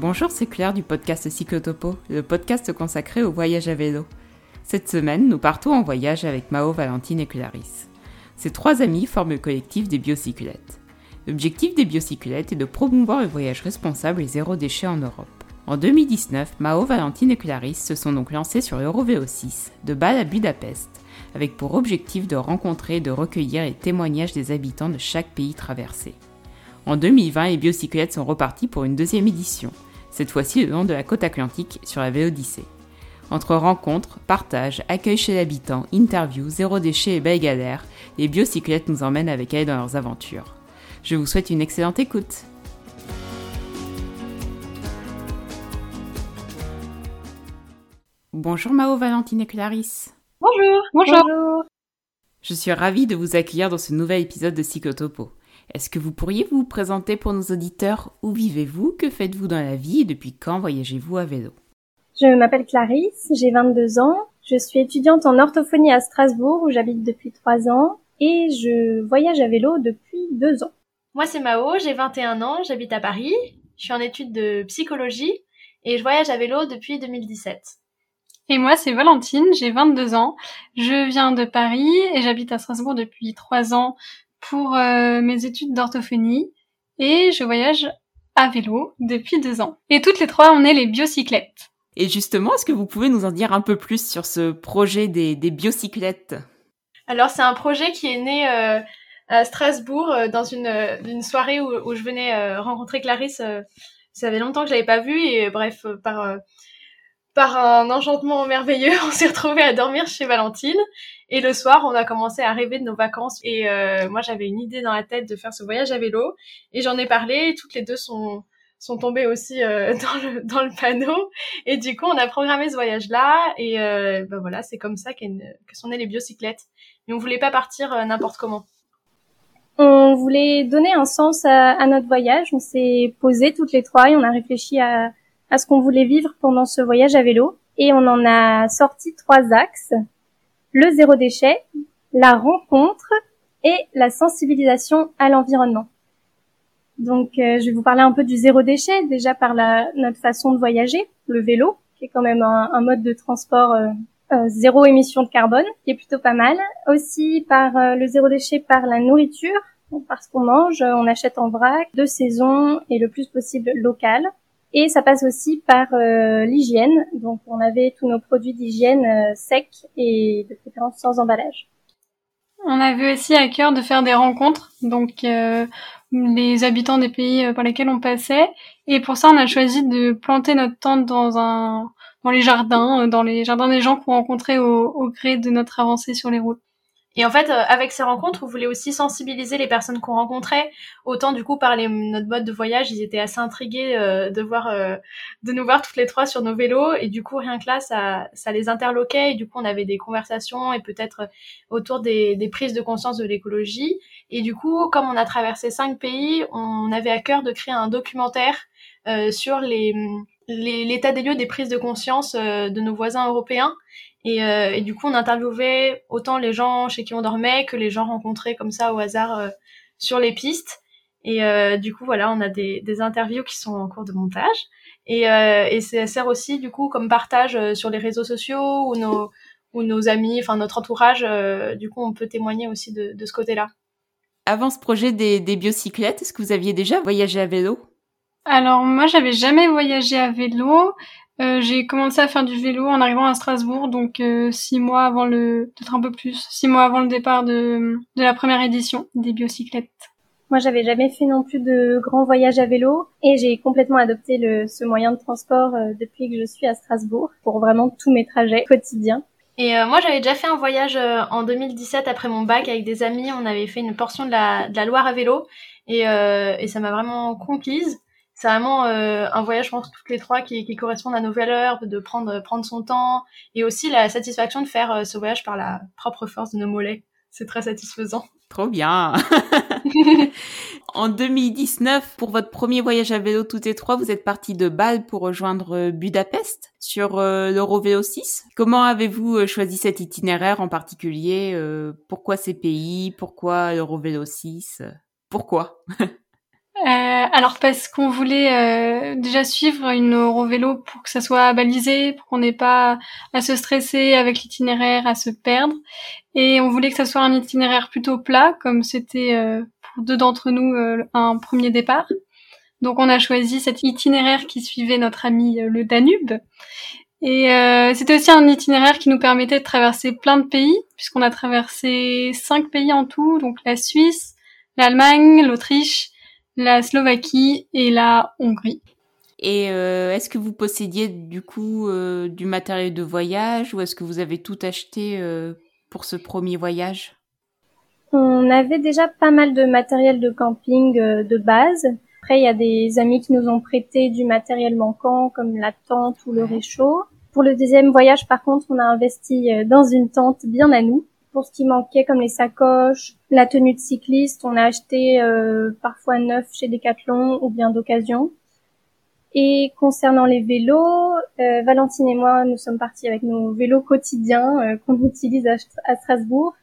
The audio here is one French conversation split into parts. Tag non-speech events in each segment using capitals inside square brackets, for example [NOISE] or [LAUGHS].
Bonjour, c'est Claire du podcast Cyclotopo, le podcast consacré au voyage à vélo. Cette semaine, nous partons en voyage avec Mao, Valentine et Clarisse. Ces trois amis forment le collectif des biocyclettes. L'objectif des biocyclettes est de promouvoir le voyage responsable et zéro déchet en Europe. En 2019, Mao, Valentine et Clarisse se sont donc lancés sur l'Eurovélo 6, de Bâle à Budapest, avec pour objectif de rencontrer et de recueillir les témoignages des habitants de chaque pays traversé. En 2020, les biocyclettes sont repartis pour une deuxième édition, cette fois-ci le long de la côte atlantique sur la Vélodyssée. Entre rencontres, partages, accueil chez l'habitant, interviews, zéro déchet et belles galères, les biocyclettes nous emmènent avec elles dans leurs aventures. Je vous souhaite une excellente écoute. Bonjour Mao, Valentine et Clarisse. Bonjour. Bonjour. Je suis ravie de vous accueillir dans ce nouvel épisode de Cyclotopo. Est-ce que vous pourriez vous présenter pour nos auditeurs? Où vivez-vous? Que faites-vous dans la vie? Et depuis quand voyagez-vous à vélo? Je m'appelle Clarisse, j'ai 22 ans. Je suis étudiante en orthophonie à Strasbourg où j'habite depuis 3 ans et je voyage à vélo depuis 2 ans. Moi c'est Mao, j'ai 21 ans, j'habite à Paris. Je suis en études de psychologie et je voyage à vélo depuis 2017. Et moi, c'est Valentine, j'ai 22 ans. Je viens de Paris et j'habite à Strasbourg depuis 3 ans pour euh, mes études d'orthophonie. Et je voyage à vélo depuis 2 ans. Et toutes les trois, on est les biocyclettes. Et justement, est-ce que vous pouvez nous en dire un peu plus sur ce projet des, des biocyclettes Alors, c'est un projet qui est né euh, à Strasbourg euh, dans une, une soirée où, où je venais rencontrer Clarisse. ça avait longtemps que je l'avais pas vue et bref, par par un enchantement merveilleux, [LAUGHS] on s'est retrouvés à dormir chez Valentine. Et le soir, on a commencé à rêver de nos vacances. Et euh, moi, j'avais une idée dans la tête de faire ce voyage à vélo. Et j'en ai parlé. Et toutes les deux sont sont tombées aussi euh, [LAUGHS] dans le dans le panneau. Et du coup, on a programmé ce voyage-là. Et euh, ben voilà, c'est comme ça que sont nées les biocyclettes. Mais on voulait pas partir euh, n'importe comment. On voulait donner un sens à, à notre voyage. On s'est posé toutes les trois et on a réfléchi à à ce qu'on voulait vivre pendant ce voyage à vélo. Et on en a sorti trois axes. Le zéro déchet, la rencontre et la sensibilisation à l'environnement. Donc, euh, je vais vous parler un peu du zéro déchet, déjà par la, notre façon de voyager, le vélo, qui est quand même un, mode de transport euh, euh, zéro émission de carbone, qui est plutôt pas mal. Aussi par le zéro déchet par la nourriture, parce qu'on mange, on achète en vrac, de saison et le plus possible local. Et ça passe aussi par euh, l'hygiène. Donc on avait tous nos produits d'hygiène euh, secs et de préférence sans emballage. On avait aussi à cœur de faire des rencontres, donc euh, les habitants des pays par lesquels on passait. Et pour ça, on a choisi de planter notre tente dans un dans les jardins, dans les jardins des gens qu'on rencontrait au, au gré de notre avancée sur les routes. Et en fait, euh, avec ces rencontres, on voulait aussi sensibiliser les personnes qu'on rencontrait. Autant du coup par les, notre mode de voyage, ils étaient assez intrigués euh, de voir, euh, nous voir toutes les trois sur nos vélos. Et du coup, rien que là, ça, les interloquait. Et du coup, on avait des conversations et peut-être autour des, des prises de conscience de l'écologie. Et du coup, comme on a traversé cinq pays, on avait à cœur de créer un documentaire sur les l'état des lieux des prises de conscience de nos voisins européens et, euh, et, du coup, on interviewait autant les gens chez qui on dormait que les gens rencontrés comme ça au hasard euh, sur les pistes. Et euh, du coup, voilà, on a des, des, interviews qui sont en cours de montage. Et, euh, et ça sert aussi, du coup, comme partage euh, sur les réseaux sociaux ou nos, ou nos amis, enfin notre entourage. du coup, on peut témoigner aussi de, de ce côté-là. Avant ce projet des, des biocyclettes, est-ce que vous aviez déjà voyagé à vélo? Alors moi j'avais jamais voyagé à vélo, euh, j'ai commencé à faire du vélo en arrivant à Strasbourg, donc euh, six mois avant le, peut-être un peu plus, six mois avant le départ de, de la première édition des biocyclettes. Moi, j'avais jamais fait non plus de grands voyages à vélo et j'ai complètement adopté le, ce moyen de transport euh, depuis que je suis à Strasbourg pour vraiment tous mes trajets quotidiens. Et moi, j'avais déjà fait un voyage en 2017 après mon bac avec des amis. On avait fait une portion de la, de la Loire à vélo et, et ça m'a vraiment conquise c'est vraiment euh, un voyage, je pense, toutes les trois qui, qui, correspondent à nos valeurs, de prendre prendre son temps, et aussi la satisfaction de faire euh, ce voyage par la propre force de nos mollets. C'est très satisfaisant. [LAUGHS] Trop bien. en 2019, pour votre premier voyage à vélo toutes les trois, vous êtes partis de Bâle pour rejoindre euh, Budapest sur euh, l'Eurovélo 6. Comment avez-vous choisi cet itinéraire en particulier Pourquoi ces pays Pourquoi l'Eurovélo 6 Pourquoi? [LAUGHS] alors parce qu'on voulait déjà suivre une Eurovélo pour que ça soit balisé, pour qu'on n'ait pas à se stresser avec l'itinéraire, à se perdre. Et on voulait que ça soit un itinéraire plutôt plat, comme c'était pour deux d'entre nous un premier départ. Donc on a choisi cet itinéraire qui suivait notre ami le Danube. Et euh, c'était aussi un itinéraire qui nous permettait de traverser plein de pays, puisqu'on a traversé cinq pays en tout, donc la Suisse, l'Allemagne, l'Autriche, la Slovaquie et la Hongrie. Et euh, est-ce que vous possédiez du coup euh, du matériel de voyage ou est-ce que vous avez tout acheté euh, pour ce premier voyage? On avait déjà pas mal de matériel de camping euh, de base. Après, il y a des amis qui nous ont prêté du matériel manquant comme la tente ou le réchaud. Pour le deuxième voyage, par contre, on a investi dans une tente bien à nous. Pour ce qui manquait, comme les sacoches, la tenue de cycliste, on a acheté euh, parfois neuf chez Decathlon ou bien d'occasion. Et concernant les vélos, euh, Valentine et moi, nous sommes partis avec nos vélos quotidiens euh, qu'on utilise à, Strasbourg,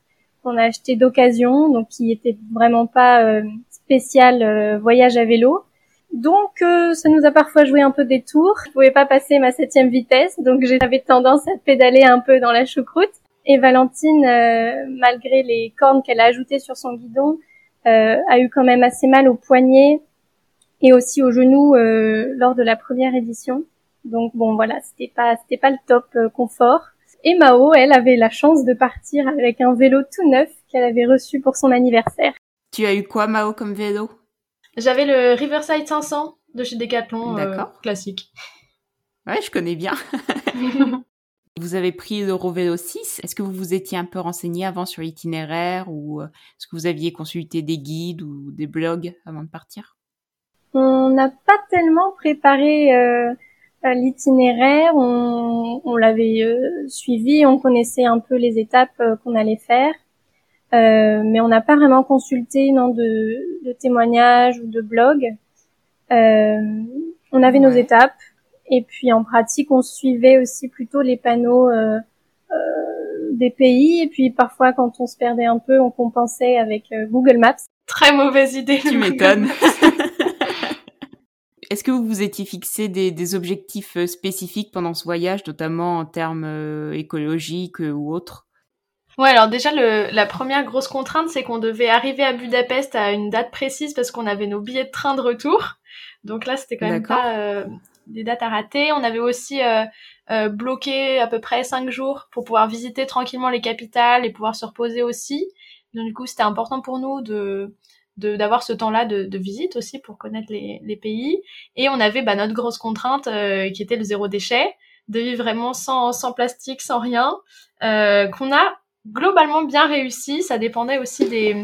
qu'on a acheté d'occasion, donc qui étaient vraiment pas euh, spécial voyage à vélo. Donc, euh, ça nous a parfois joué un peu des tours. Je pouvais pas passer ma septième vitesse, donc j'avais tendance à pédaler un peu dans la choucroute. Et Valentine, euh, malgré les cornes qu'elle a ajoutées sur son guidon, euh, a eu quand même assez mal au poignet et aussi au genou lors de la première édition. Donc bon, voilà, c'était pas c'était pas le top confort. Et Mao, elle avait la chance de partir avec un vélo tout neuf qu'elle avait reçu pour son anniversaire. Tu as eu quoi, Mao, comme vélo? J'avais le Riverside 500 de chez Decathlon, euh, classique. Ouais, je connais bien. [LAUGHS] vous avez pris l'Eurovélo 6. Est-ce que vous vous étiez un peu renseigné avant sur l'itinéraire ou euh, est-ce que vous aviez consulté des guides ou des blogs avant de partir? On n'a pas tellement préparé euh, l'itinéraire. On, on l'avait euh, suivi, on connaissait un peu les étapes euh, qu'on allait faire. Mais on n'a pas vraiment consulté non de, de témoignages ou de blogs. On avait nos étapes et puis en pratique on suivait aussi plutôt les panneaux euh, euh des pays et puis parfois quand on se perdait un peu on compensait avec euh, Google Maps. Très mauvaise idée. Tu m'étonnes. [LAUGHS] Est-ce que vous vous étiez fixé des, des, objectifs spécifiques pendant ce voyage, notamment en termes écologiques ou autres? Ouais, alors déjà, le, la première grosse contrainte, c'est qu'on devait arriver à Budapest à une date précise parce qu'on avait nos billets de train de retour. Donc là, c'était quand même pas euh, des dates à rater. On avait aussi euh, euh, bloqué à peu près cinq jours pour pouvoir visiter tranquillement les capitales et pouvoir se reposer aussi. Donc du coup, c'était important pour nous de d'avoir ce temps-là de, de, visite aussi pour connaître les, les pays. Et on avait bah, notre grosse contrainte euh, qui était le zéro déchet, de vivre vraiment sans, sans plastique, sans rien, euh, qu'on a globalement bien réussi. Ça dépendait aussi des,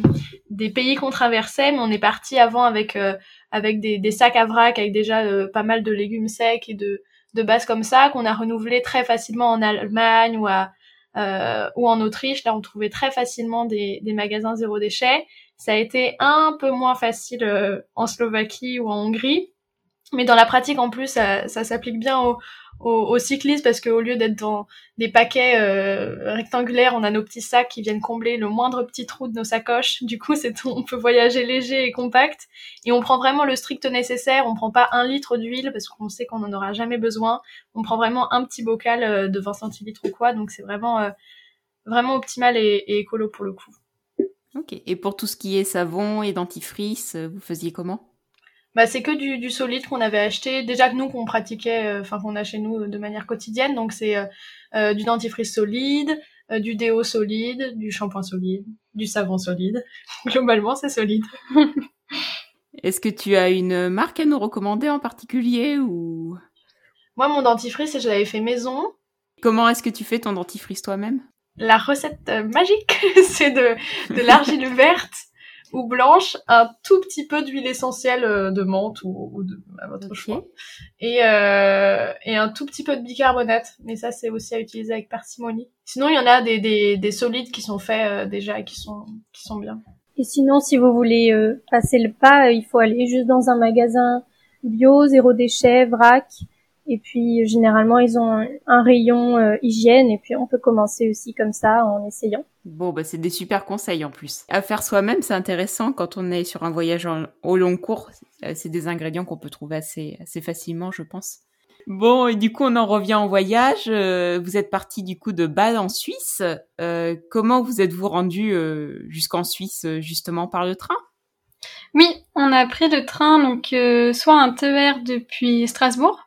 des pays qu'on traversait, mais on est parti avant avec euh, avec des, des, sacs à vrac avec déjà euh, pas mal de légumes secs et de de bases comme ça qu'on a renouvelé très facilement en Allemagne ou à euh, ou en Autriche. Là, on trouvait très facilement des, des magasins zéro déchet. Ça a été un peu moins facile euh, en Slovaquie ou en Hongrie. Mais dans la pratique, en plus, ça, ça s'applique bien aux, aux, cyclistes parce qu'au lieu d'être dans des paquets euh, rectangulaires, on a nos petits sacs qui viennent combler le moindre petit trou de nos sacoches. Du coup, c'est on peut voyager léger et compact et on prend vraiment le strict nécessaire. On prend pas un litre d'huile parce qu'on sait qu'on n'en aura jamais besoin. On prend vraiment un petit bocal euh, de 20 centilitres ou quoi. Donc c'est vraiment euh, vraiment optimal et, et écolo pour le coup. Ok. Et pour tout ce qui est savon et dentifrice, vous faisiez comment? Bah, c'est que du, du solide qu'on avait acheté. Déjà que nous, qu'on pratiquait, euh, enfin qu'on a chez nous de manière quotidienne. Donc c'est euh, euh du dentifrice solide, euh, du déo solide, du shampoing solide, du savon solide. [LAUGHS] Globalement, c'est solide. [LAUGHS] Est-ce que tu as une marque à nous recommander en particulier ou? Moi, mon dentifrice, je l'avais fait maison. Comment est-ce que tu fais ton dentifrice toi-même? La recette magique, [LAUGHS] c'est de, de l'argile verte ou blanche, un tout petit peu d'huile essentielle euh, de menthe ou, de, à votre choix, et, euh, et un tout petit peu de bicarbonate. Mais ça, c'est aussi à utiliser avec parcimonie. Sinon, il y en a des, des, des solides qui sont faits euh, déjà et qui sont, qui sont bien. Et sinon, si vous voulez euh, passer le pas, il faut aller juste dans un magasin bio, zéro déchet, vrac, Et puis généralement ils ont un, rayon euh, hygiène et puis on peut commencer aussi comme ça en essayant. Bon bah c'est des super conseils en plus. À faire soi-même c'est intéressant quand on est sur un voyage au long cours. C'est des ingrédients qu'on peut trouver assez assez facilement je pense. Bon, et du coup, on en revient en voyage. Euh, vous êtes parti du coup de Bâle en Suisse. Euh, comment vous êtes-vous rendu euh, jusqu'en Suisse, justement par le train? Oui, on a pris le train, donc soit un TER depuis Strasbourg,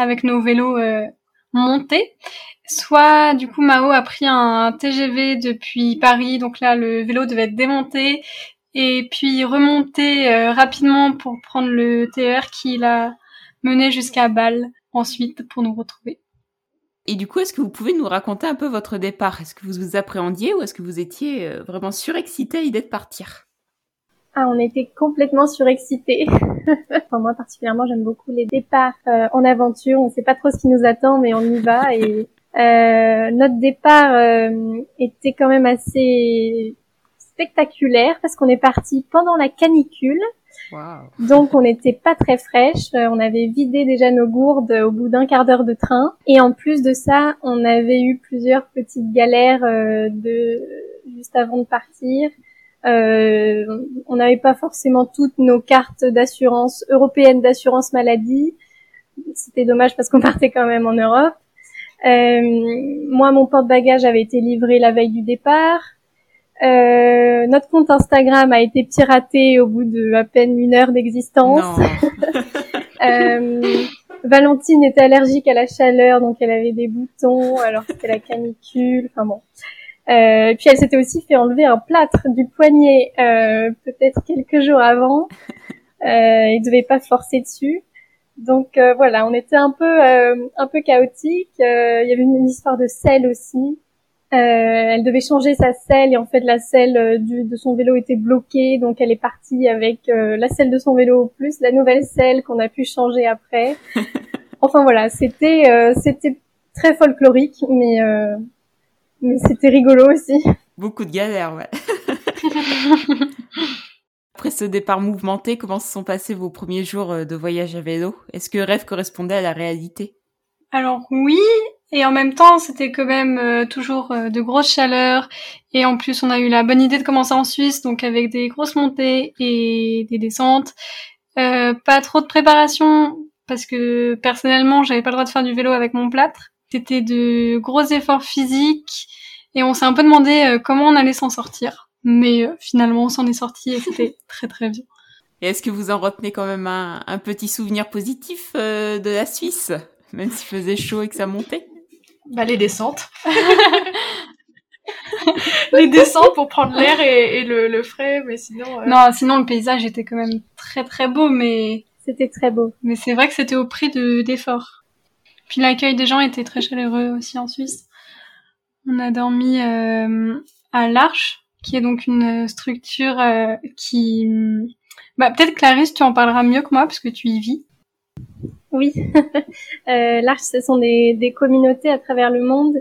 avec nos vélos montés, soit du coup Mao a pris un TGV depuis Paris, donc là le vélo devait être démonté et puis remonter rapidement pour prendre le TER qui l'a mené jusqu'à Bâle ensuite pour nous retrouver. Et du coup, est-ce que vous pouvez nous raconter un peu votre départ? Est-ce que vous vous appréhendiez ou est-ce que vous étiez euh, vraiment surexcité à l'idée partir? Ah, on était complètement surexcités. [LAUGHS] enfin, moi particulièrement, j'aime beaucoup les départs euh, en aventure. On ne sait pas trop ce qui nous attend, mais on y va. Et euh, notre départ était quand même assez spectaculaire parce qu'on est parti pendant la canicule. Donc on n'était pas très fraîche, euh, on avait vidé déjà nos gourdes au bout d'un quart d'heure de train et en plus de ça, on avait eu plusieurs petites galères euh, de juste avant de partir. Euh, on n'avait pas forcément toutes nos cartes d'assurance européennes d'assurance maladie. C'était dommage parce qu'on [LAUGHS] partait quand même en Europe. moi, mon porte-bagages avait été livré la veille du départ. Euh, notre compte Instagram a été piraté au bout de à peine une heure d'existence. [LAUGHS] euh, Valentine était allergique à la chaleur, donc elle avait des boutons, alors c'était la canicule. Enfin bon. Euh, puis elle s'était aussi fait enlever un plâtre du poignet euh, peut-être quelques jours avant. [LAUGHS] Euh, il devait pas forcer dessus. Donc euh, voilà, on était un peu un peu chaotique. Il y avait une histoire de sel aussi. Euh, elle devait changer sa selle et en fait la selle euh, du, de son vélo était bloquée donc elle est partie avec euh, la selle de son vélo plus la nouvelle selle qu'on a pu changer après. [LAUGHS] enfin voilà, c'était c'était très folklorique mais mais c'était rigolo aussi. Beaucoup de galères, ouais. [LAUGHS] Après ce départ mouvementé, comment se sont passés vos premiers jours de voyage à vélo? Est-ce que le rêve correspondait à la réalité? Alors oui, et en même temps, c'était quand même euh, toujours euh, de grosses chaleurs. Et en plus, on a eu la bonne idée de commencer en Suisse, donc avec des grosses montées et des descentes. Euh, pas trop de préparation, parce que personnellement, j'avais pas le droit de faire du vélo avec mon plâtre. C'était de gros efforts physiques. Et on s'est un peu demandé comment on allait s'en sortir. Mais finalement, on s'en est sorti et c'était [LAUGHS] très très bien. Et est-ce que vous en retenez quand même un, un petit souvenir positif de la Suisse, même s'il faisait chaud et que ça montait? Bah, les descentes. [LAUGHS] [LAUGHS] les descentes pour prendre l'air et, le, le, frais, mais sinon. Euh, non, sinon le paysage était quand même très très beau, mais. C'était très beau. Mais c'est vrai que c'était au prix de d'efforts. Puis l'accueil des gens était très chaleureux aussi en Suisse. On a dormi euh, à l'Arche, qui est donc une structure euh, qui. Bah peut-être Clarisse, tu en parleras mieux que moi parce que tu y vis. Oui, [LAUGHS] euh, l'Arche, ce sont des, des, communautés à travers le monde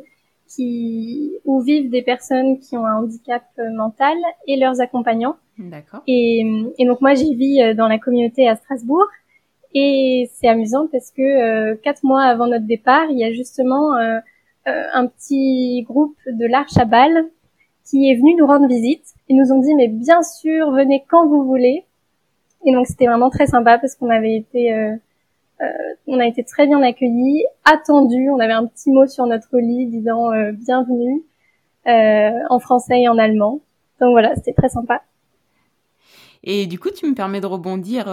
qui où vivent des personnes qui ont un handicap mental et leurs accompagnants. D'accord. Et, et, donc moi, j'y vis dans la communauté à Strasbourg. Et c'est amusant parce que euh, quatre mois avant notre départ, il y a justement euh, un petit groupe de l'Arche à Bâle qui est venu nous rendre visite. Ils nous ont dit mais bien sûr, venez quand vous voulez. Et donc c'était vraiment très sympa parce qu'on avait été euh, on a été très bien accueillis, attendus. On avait un petit mot sur notre lit disant euh, bienvenue euh, en français et en allemand. Donc voilà, c'était très sympa. Et du coup, tu me permets de rebondir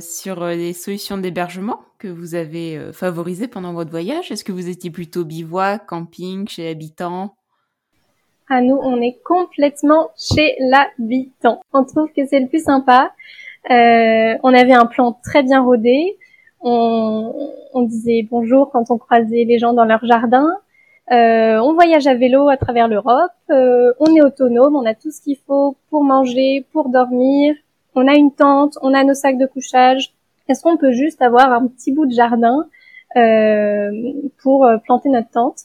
sur les solutions d'hébergement que vous avez favorisées pendant votre voyage. Est-ce que vous étiez plutôt bivouac, camping, chez l'habitant? À nous, on est complètement chez l'habitant. On trouve que c'est le plus sympa. on avait un plan très bien rodé on, on, disait bonjour quand on croisait les gens dans leur jardin. Euh, on voyage à vélo à travers l'Europe. Euh, on est autonome, on a tout ce qu'il faut pour manger, pour dormir. On a une tente, on a nos sacs de couchage. Est-ce qu'on peut juste avoir un petit bout de jardin euh, pour euh, planter notre tente?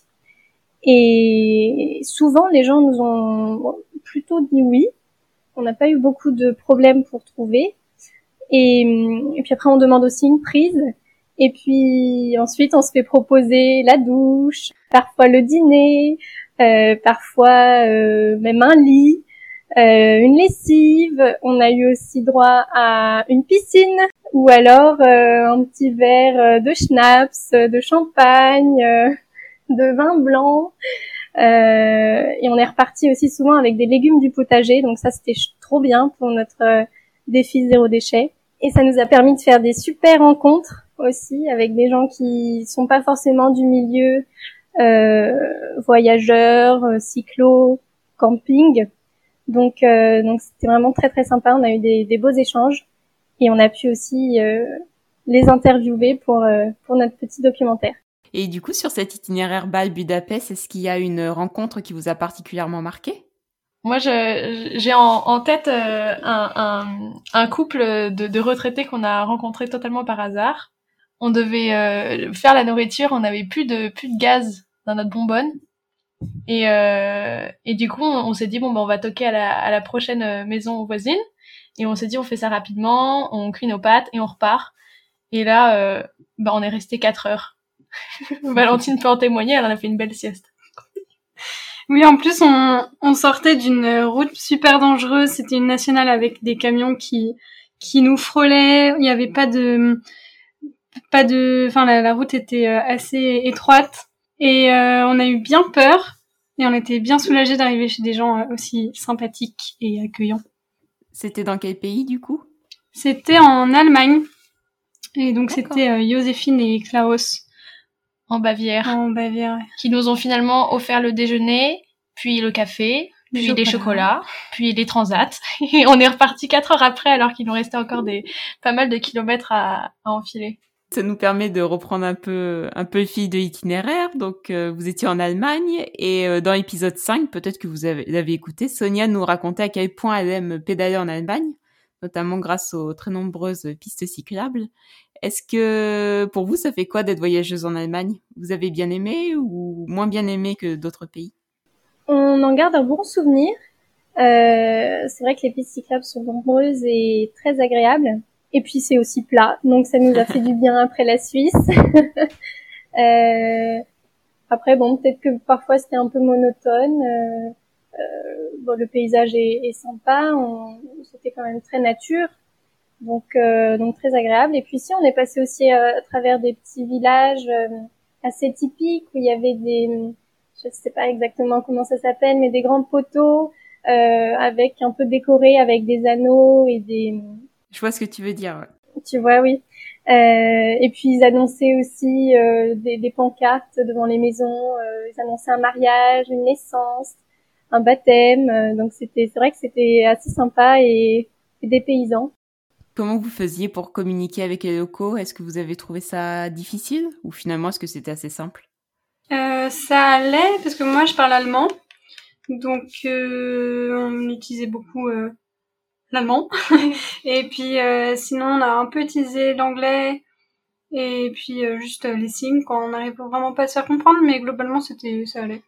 Et souvent, les gens nous ont plutôt dit oui. On n'a pas eu beaucoup de problèmes pour trouver. Et, puis après, on demande aussi une prise. Et puis ensuite, on se fait proposer la douche, parfois le dîner, euh, parfois euh, même un lit, euh, une lessive. On a eu aussi droit à une piscine ou alors euh, un petit verre de schnapps, de champagne, de vin blanc. et on est reparti aussi souvent avec des légumes du potager, donc ça c'était trop bien pour notre défi zéro déchet. Et ça nous a permis de faire des super rencontres aussi avec des gens qui sont pas forcément du milieu euh, voyageurs, euh, cyclo, camping. Donc euh, donc c'était vraiment très très sympa. On a eu des, des beaux échanges et on a pu aussi les interviewer pour pour notre petit documentaire. Et du coup, sur cet itinéraire Bâle-Budapest, est-ce qu'il y a une rencontre qui vous a particulièrement marqué? Moi, j'ai en, en, tête un, un, un, couple de, de retraités qu'on a rencontré totalement par hasard. On devait euh, faire la nourriture, on n'avait plus de plus de gaz dans notre bonbonne. Et, euh, et du coup, on, s'est dit bon ben on va toquer à la, à la prochaine euh, maison voisine. Et on s'est dit on fait ça rapidement, on cuit nos pâtes et on repart. Et là, euh, ben on est resté quatre heures. [LAUGHS] Valentine peut en témoigner, elle en a fait une belle sieste. Oui, en plus, on, on sortait d'une route super dangereuse. C'était une nationale avec des camions qui qui nous frôlaient. Il n'y avait pas de pas de, enfin la, la route était euh, assez étroite et euh, on a eu bien peur et on était bien soulagés d'arriver chez des gens euh, aussi sympathiques et accueillants. C'était dans quel pays du coup? C'était en Allemagne et donc c'était Joséphine et Klaus en Bavière. En Bavière. Qui nous ont finalement offert le déjeuner, puis le café, puis les chocolats, puis les transats. [LAUGHS] Et on est reparti quatre heures après alors qu'il nous restait encore des pas mal de kilomètres à, à enfiler. Ça nous permet de reprendre un peu un peu le fil de l'itinéraire. Donc euh, vous étiez en Allemagne et euh, dans l'épisode 5, peut-être que vous avez, écouté, Sonia nous racontait à quel point elle aime pédaler en Allemagne, notamment grâce aux très nombreuses pistes cyclables. Est-ce que pour vous ça fait quoi d'être voyageuse en Allemagne? Vous avez bien aimé ou moins bien aimé que d'autres pays? On en garde un bon souvenir. Euh, c'est vrai que les pistes cyclables sont nombreuses et très agréables. Et puis c'est aussi plat, donc ça nous a fait du bien après la Suisse. [LAUGHS] euh, après bon, peut-être que parfois c'était un peu monotone. Euh, euh, bon, le paysage est, sympa, c'était quand même très nature, donc euh, donc très agréable. Et puis si on est passé aussi euh, à travers des petits villages assez typiques où il y avait des, je sais pas exactement comment ça s'appelle, mais des grands poteaux avec un peu décorés avec des anneaux et des je vois ce que tu veux dire. Tu vois, oui. Euh, et puis ils annonçaient aussi euh, des, des, pancartes devant les maisons. Euh, ils annonçaient un mariage, une naissance, un baptême. Euh, donc c'était, c'est vrai que c'était assez sympa et, et dépaysant. Comment vous faisiez pour communiquer avec les locaux? Est-ce que vous avez trouvé ça difficile ou finalement est-ce que c'était assez simple? Euh, Ça allait parce que moi je parle allemand, donc on utilisait beaucoup l'allemand. [LAUGHS] et puis euh, sinon, on a un peu utilisé l'anglais et puis euh, juste euh, les signes quand on n'arrive vraiment pas à se faire comprendre, mais globalement, c'était ça allait.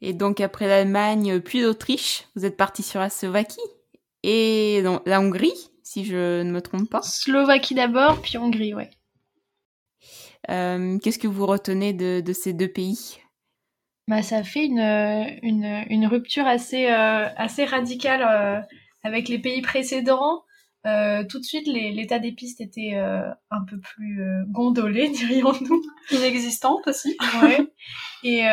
Et donc après l'Allemagne, puis l'Autriche, vous êtes parti sur la Slovaquie et la Hongrie, si je ne me trompe pas. Slovaquie d'abord, puis Hongrie, ouais. Qu'est-ce que vous retenez de, de ces deux pays? Bah, ça fait une, une, une rupture assez, assez radicale avec les pays précédents, euh, tout de suite, l'état des pistes était euh, un peu plus euh, gondolé, [LAUGHS] dirions-nous. Inexistante aussi. ouais. [LAUGHS] Et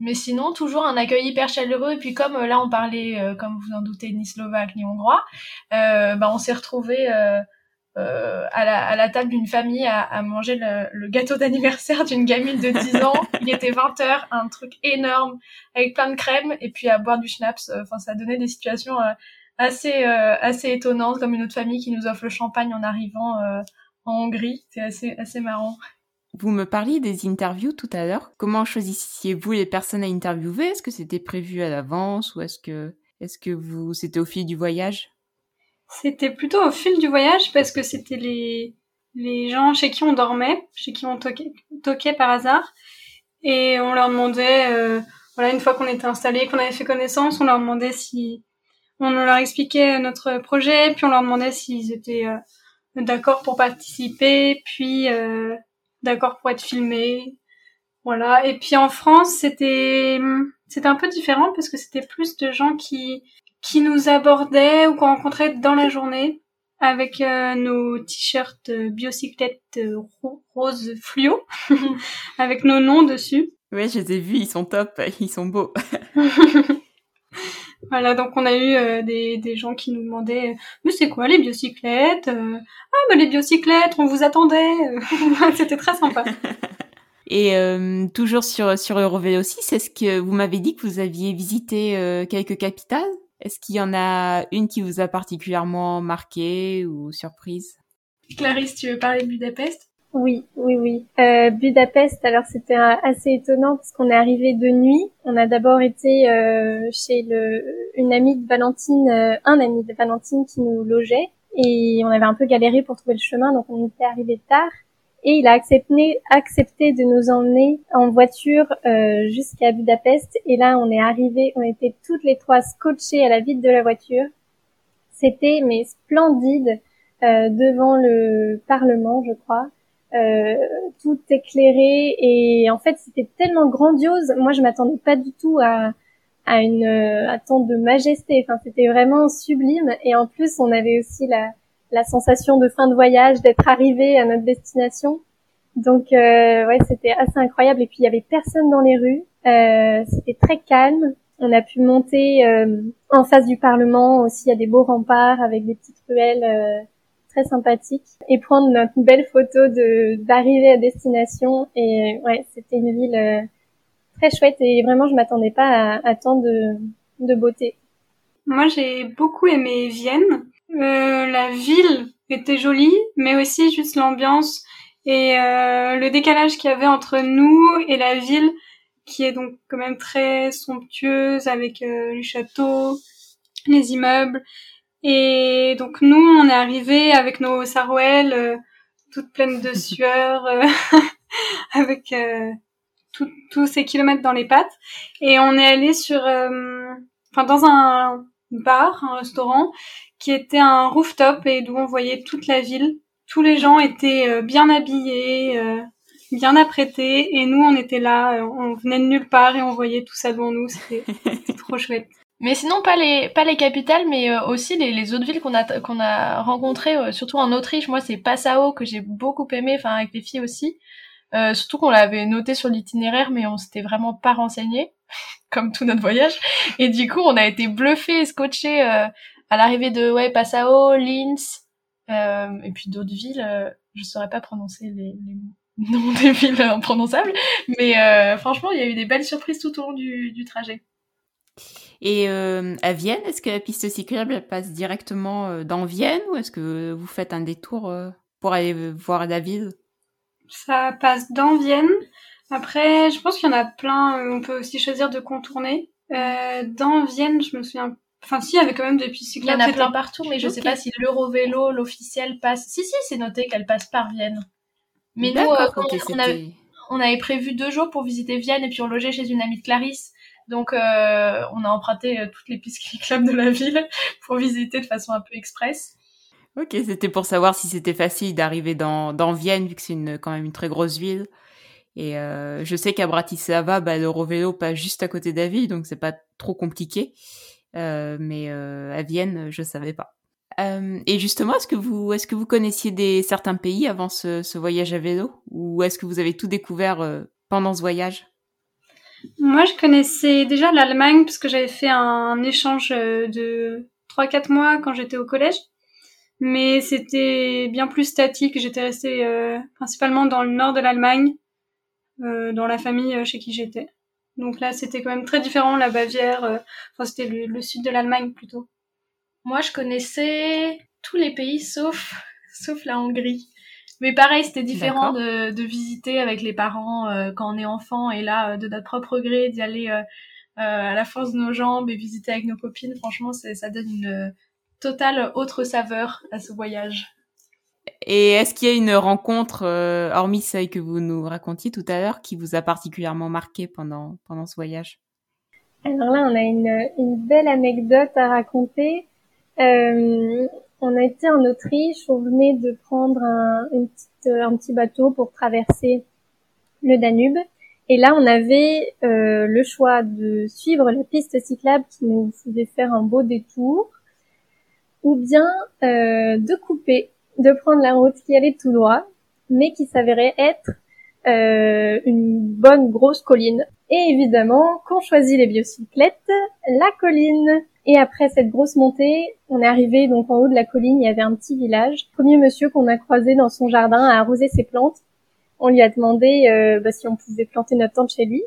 mais sinon, toujours un accueil hyper chaleureux. Et puis comme là, on parlait, comme vous en doutez, ni slovaque ni hongrois, bah, on s'est retrouvés euh, à, la, à, la, table d'une famille à, à manger le, le gâteau d'anniversaire d'une gamine de 10 ans. [LAUGHS] Il était 20 heures, un truc énorme avec plein de crème et puis à boire du schnapps. Enfin, ça donnait des situations euh, assez euh, assez étonnantes, comme une autre famille qui nous offre le champagne en arrivant euh, en Hongrie. C'est assez assez marrant. Vous me parliez des interviews tout à l'heure. Comment choisissiez-vous les personnes à interviewer? Est-ce que c'était prévu à l'avance ou est-ce que est-ce que vous c'était au fil du voyage? C'était plutôt au fil du voyage parce que c'était les, les gens chez qui on dormait, chez qui on toquait, par hasard. Et on leur demandait, euh, voilà, une fois qu'on était installés, qu'on avait fait connaissance, on leur demandait si, on leur expliquait notre projet, puis on leur demandait s'ils étaient euh, d'accord pour participer, puis d'accord pour être filmé. Voilà. Et puis en France, c'était c'était un peu différent parce que c'était plus de gens qui qui nous abordaient ou qu'on rencontrait dans la journée avec euh, nos t-shirts euh, biocyclettes euh, rose fluo [LAUGHS] avec nos noms dessus. Ouais, je les ai vus, ils sont top, [LAUGHS] ils sont beaux. [LAUGHS] voilà, donc on a eu des, des gens qui nous demandaient mais c'est quoi les biocyclettes Ah mais les biocyclettes, on vous attendait. C'était très sympa. Et toujours sur sur Eurovélo 6, est-ce que vous m'avez dit que vous aviez visité quelques capitales? Est-ce qu'il y en a une qui vous a particulièrement marqué ou surprise? Clarisse, tu veux parler de Budapest? Oui, oui, oui. Euh, Budapest, alors c'était assez étonnant parce qu'on est arrivé de nuit. On a d'abord été euh, chez le, une amie de Valentine, euh, un ami de Valentine qui nous logeait et on avait un peu galéré pour trouver le chemin, donc on était arrivé tard et il a accepté, accepté de nous emmener en voiture euh, jusqu'à Budapest. Et là, on est arrivé, on était toutes les trois scotchées à la vitre de la voiture. C'était mais splendide euh, devant le Parlement, je crois. Euh, tout éclairé et en fait c'était tellement grandiose. Moi je m'attendais pas du tout à à une à tant de majesté. Enfin c'était vraiment sublime et en plus on avait aussi la la sensation de fin de voyage, d'être arrivé à notre destination. Donc euh, ouais, c'était assez incroyable. Et puis il y avait personne dans les rues. Euh, c'était très calme. On a pu monter euh, en face du Parlement aussi. Il y a des beaux remparts avec des petites ruelles euh, très sympathiques et prendre notre belle photo de d'arrivée à destination. Et ouais, c'était une ville euh, très chouette et vraiment je m'attendais pas à, à tant de, de beauté. Moi j'ai beaucoup aimé Vienne euh, la ville était jolie, mais aussi juste l'ambiance et euh, le décalage qu'il y avait entre nous et la ville, qui est donc quand même très somptueuse avec euh, les châteaux, les immeubles. Et donc nous, on est arrivé avec nos sarouels toutes pleines de [LAUGHS] sueur, [LAUGHS] avec tous ces kilomètres dans les pattes. Et on est allé sur, enfin dans un bar, un restaurant, qui était un rooftop et d'où on voyait toute la ville. Tous les gens étaient euh, bien habillés, euh, bien apprêtés, et nous on était là, euh, on venait de nulle part et on voyait tout ça devant nous. C'était [LAUGHS] trop chouette. Mais sinon pas les pas les capitales, mais aussi les, les, autres villes qu'on a qu'on a rencontrées, surtout en Autriche. Moi c'est Passau que j'ai beaucoup aimé, enfin avec les filles aussi. surtout qu'on l'avait noté sur l'itinéraire, mais on s'était vraiment pas renseigné, [LAUGHS] comme tout notre voyage. Et du coup, on a été bluffés et scotchés à l'arrivée de ouais Passau, Linz euh, et puis d'autres villes, euh, je saurais pas prononcer les, les noms des villes imprononçables, mais euh, franchement il y a eu des belles surprises tout au long du, du trajet. Et euh, à Vienne, est-ce que la piste cyclable passe directement euh, dans Vienne ou est-ce que vous faites un détour euh, pour aller voir la ville? Ça passe dans Vienne. Après, je pense qu'il y en a plein. On peut aussi choisir de contourner. dans Vienne, je me souviens Enfin, si, il y avait quand même des pistes cyclables. Il y en a plein partout, mais je sais pas si l'Eurovélo, l'officiel, passe. Si, si, c'est noté qu'elle passe par Vienne. Mais nous, euh, on, avait, on, avait, prévu deux jours pour visiter Vienne et puis on logeait chez une amie de Clarisse. Donc, euh, on a emprunté euh, toutes les pistes [LAUGHS] cyclables de la ville pour visiter de façon un peu express. Ok, c'était pour savoir si c'était facile d'arriver dans, dans Vienne, vu que c'est une, quand même une très grosse ville. Et euh, je sais qu'à Bratislava, bah, l'Eurovélo passe juste à côté ville, donc c'est pas trop compliqué. Euh, mais euh, à Vienne, je savais pas. Et justement, est-ce que vous connaissiez certains pays avant ce, voyage à vélo, ou est-ce que vous avez tout découvert pendant ce voyage? Moi, je connaissais déjà l'Allemagne parce que j'avais fait un échange de 3-4 mois quand j'étais au collège mais c'était bien plus statique. J'étais restée principalement dans le nord de l'Allemagne, dans la famille chez qui j'étais. Donc là, c'était quand même très différent, la Bavière. Euh, enfin, c'était le, sud de l'Allemagne plutôt. Moi, je connaissais tous les pays sauf [LAUGHS] sauf la Hongrie. Mais pareil, c'était différent de, de, visiter avec les parents euh, quand on est enfant et là, euh, de notre propre gré, d'y aller à la force de nos jambes et visiter avec nos copines. Franchement, ça donne une totale autre saveur à ce voyage. Et est-ce qu'il y a une rencontre, euh, hormis celle que vous nous racontiez tout à l'heure, qui vous a particulièrement marqué pendant, pendant ce voyage? Alors là, on a une, belle anecdote à raconter. Euh, On a été en Autriche, on venait de prendre petite, un petit bateau pour traverser le Danube. Et là, on avait euh, le choix de suivre la piste cyclable qui nous faisait faire un beau détour, ou bien euh, de couper, de prendre la route qui allait tout droit, mais qui s'avérait être euh, une bonne grosse colline. Et évidemment, quand on choisit les biocyclettes, la colline. Et après cette grosse montée, on est arrivé donc en haut de la colline, il y avait un petit village. Premier monsieur qu'on a croisé dans son jardin a arrosé ses plantes. On lui a demandé euh, bah, si on pouvait planter notre tente chez lui.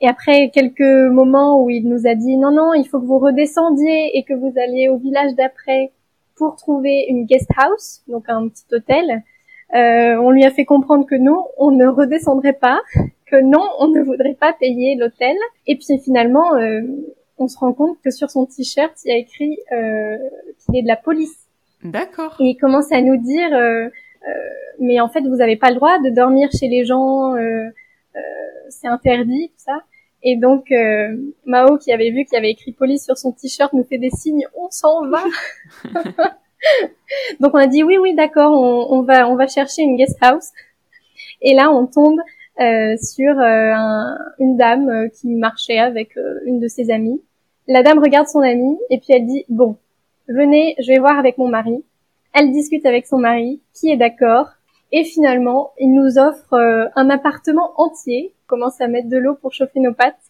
Et après quelques moments où il nous a dit non non, il faut que vous redescendiez et que vous alliez au village d'après pour trouver une guest house, donc un petit hôtel. Euh, on lui a fait comprendre que non, on ne redescendrait pas, que non, on ne voudrait pas payer l'hôtel. Et puis finalement, euh, on se rend compte que sur son t-shirt, il y a écrit euh, qu'il est de la police. D'accord. Et il commence à nous dire, euh, euh, mais en fait, vous n'avez pas le droit de dormir chez les gens, c'est interdit, tout ça. Et donc Mao, qui avait vu qu'il y avait écrit police sur son t-shirt, nous fait des signes, on s'en va. [LAUGHS] Donc on a dit oui, oui, d'accord, on, on, va, on va chercher une guest house. Et là, on tombe euh, sur euh, un, une dame euh, qui marchait avec euh, une de ses amies. La dame regarde son amie et puis elle dit bon, venez, je vais voir avec mon mari. Elle discute avec son mari, qui est d'accord. Et finalement, il nous offre un appartement entier. Commence à mettre de l'eau pour chauffer nos pattes.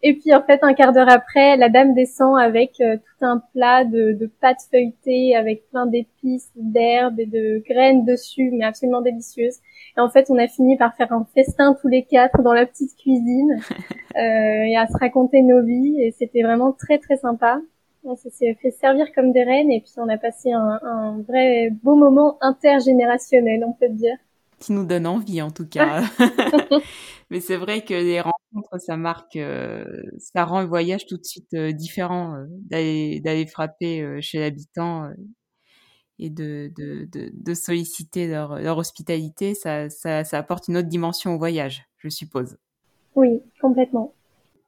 Et puis en fait, un quart d'heure après, la dame descend avec euh, tout un plat de, de pâtes feuilletées avec plein d'épices, d'herbes et de graines dessus, mais absolument délicieuses. Et en fait, on a fini par faire un festin tous les quatre dans la petite cuisine [LAUGHS] euh, et à se raconter nos vies. Et c'était vraiment très très sympa. On s'est fait servir comme des reines et puis on a passé un, un vrai beau moment intergénérationnel, on peut dire. Qui nous donne envie en tout cas. [LAUGHS] [LAUGHS] Mais c'est vrai que les rencontres, ça marque, euh, ça rend le voyage tout de suite euh, différent euh, d'aller d'aller frapper chez l'habitant et de, de, de, de, solliciter leur, leur hospitalité. Ça, ça, ça apporte une autre dimension au voyage, je suppose. Oui, complètement.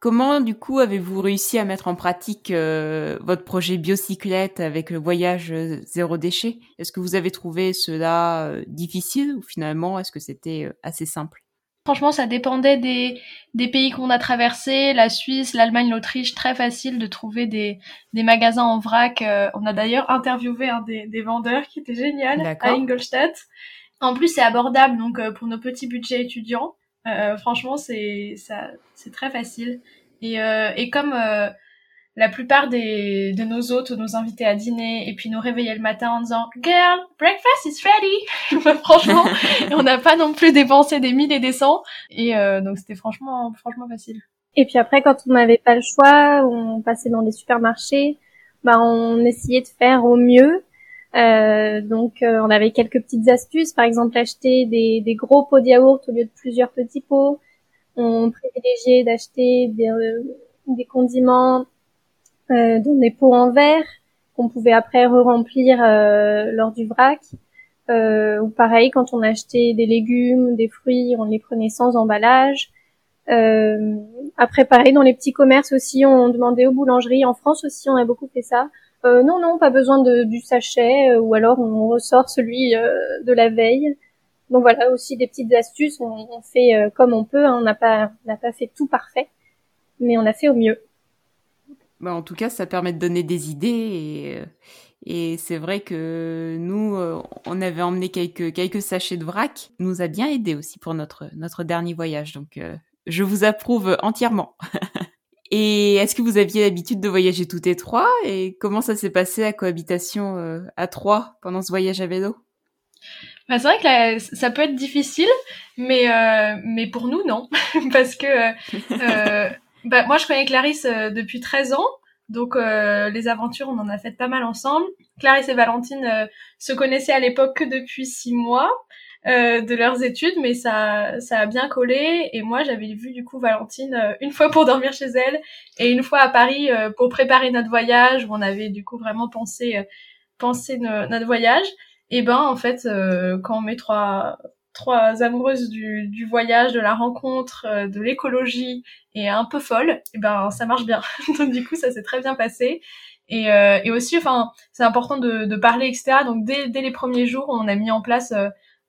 Comment, du coup, avez-vous réussi à mettre en pratique votre projet biocyclette avec le voyage zéro déchet? Est-ce que vous avez trouvé cela difficile ou finalement est-ce que c'était assez simple? Franchement, ça dépendait des, des pays qu'on a traversés, la Suisse, l'Allemagne, l'Autriche, très facile de trouver des, des magasins en vrac. Euh, on a d'ailleurs interviewé un des, des vendeurs qui était génial à Ingolstadt. En plus, c'est abordable, donc euh, pour nos petits budgets étudiants, euh, franchement, c'est ça, c'est très facile. Et, et comme la plupart des, de nos hôtes, nos invités à dîner, et puis nous réveiller le matin en disant Girl, breakfast is ready. [LAUGHS] franchement, [LAUGHS] on n'a pas non plus dépensé des mille et des cents, et euh, donc c'était franchement, franchement facile. Et puis après, quand on n'avait pas le choix, on passait dans des supermarchés, bah on essayait de faire au mieux. Euh, donc euh, on avait quelques petites astuces, par exemple acheter des, des gros pots de yaourt au lieu de plusieurs petits pots. On privilégiait d'acheter des, euh, des condiments euh, dans des pots en verre qu'on pouvait après re-remplir euh, lors du vrac. Euh, ou pareil, quand on achetait des légumes, des fruits, on les prenait sans emballage. Euh, après, pareil, dans les petits commerces aussi, on demandait aux boulangeries. En France aussi, on a beaucoup fait ça. Non, non, pas besoin de, du sachet, ou alors on ressort celui de la veille. Donc voilà, aussi des petites astuces. On, on fait comme on peut. Hein. On n'a pas, n'a pas fait tout parfait, mais on a fait au mieux. Bah, en tout cas, ça permet de donner des idées et, euh, et c'est vrai que nous, euh, on avait emmené quelques, quelques sachets de vrac, nous a bien aidé aussi pour notre, notre dernier voyage. Donc, euh, je vous approuve entièrement. [LAUGHS] et est-ce que vous aviez l'habitude de voyager toutes et trois? Et comment ça s'est passé la cohabitation à trois pendant ce voyage à vélo? Bah, c'est vrai que ça peut être difficile, mais mais pour nous non, [LAUGHS] parce que [LAUGHS] bah, moi, je connais Clarisse euh, depuis 13 ans. Donc euh, les aventures, on en a fait pas mal ensemble. Clarisse et Valentine euh, se connaissaient à l'époque que depuis six mois de leurs études, mais ça, ça a bien collé. Et moi, j'avais vu du coup Valentine une fois pour dormir chez elle et une fois à Paris pour préparer notre voyage où on avait du coup vraiment pensé, pensé notre voyage. Et ben en fait, quand on met trois trois amoureuses du, du, voyage, de la rencontre, euh, de l'écologie et un peu folle, et ben ça marche bien. [LAUGHS] Donc du coup ça s'est très bien passé Et, et aussi, enfin, c'est important de, de, parler, etc. Donc dès, dès les premiers jours, on a mis en place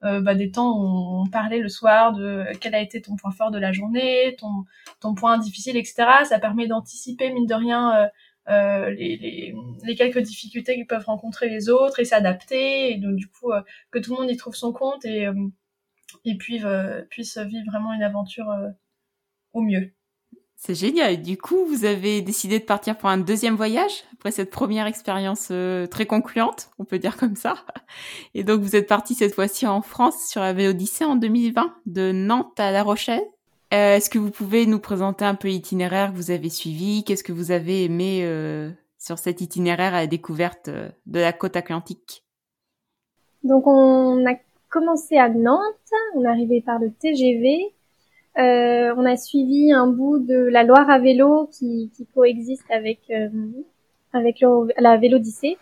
euh, bah, des temps où on parlait le soir de quel a été ton point fort de la journée, ton, ton point difficile, etc. Ça permet d'anticiper, mine de rien, euh, euh, les, les, les, quelques difficultés qu'ils peuvent rencontrer les autres et s'adapter. Et donc, du coup, que tout le monde y trouve son compte et, et puis, puisse vivre vraiment une aventure au mieux. C'est génial. Du coup, vous avez décidé de partir pour un deuxième voyage après cette première expérience euh, très concluante, on peut dire comme ça. [LAUGHS] Et donc, vous êtes parti cette fois-ci en France sur la Vélodyssée en 2020, de Nantes à La Rochelle. Euh, Est-ce que vous pouvez nous présenter un peu l'itinéraire que vous avez suivi? Qu'est-ce que vous avez aimé euh, sur cet itinéraire à la découverte euh, de la côte atlantique? Donc, on a commencé à Nantes. On est arrivé par le TGV euh, on a suivi un bout de la Loire à vélo qui, qui coexiste avec euh, avec le, la Vélodyssée.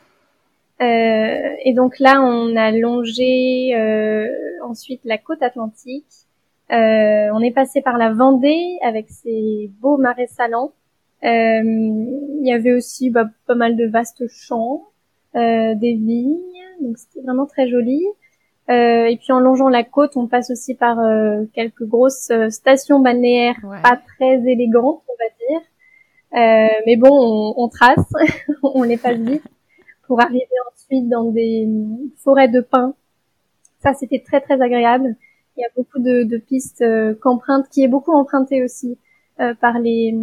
Euh, et donc là, on a longé euh, ensuite la côte atlantique. Euh, on est passé par la Vendée avec ses beaux marais salants. Il y avait aussi bah, pas mal de vastes champs, des vignes, donc c'était vraiment très joli. Euh, et puis en longeant la côte, on passe aussi par euh, quelques grosses euh, stations balnéaires pas très élégantes, on va dire. Euh, mais bon, on, on trace, [LAUGHS] on les passe vite pour arriver ensuite dans des forêts de pins. Ça, c'était très très agréable. Il y a beaucoup de, de pistes qu'empruntent, qui est beaucoup emprunté aussi par les,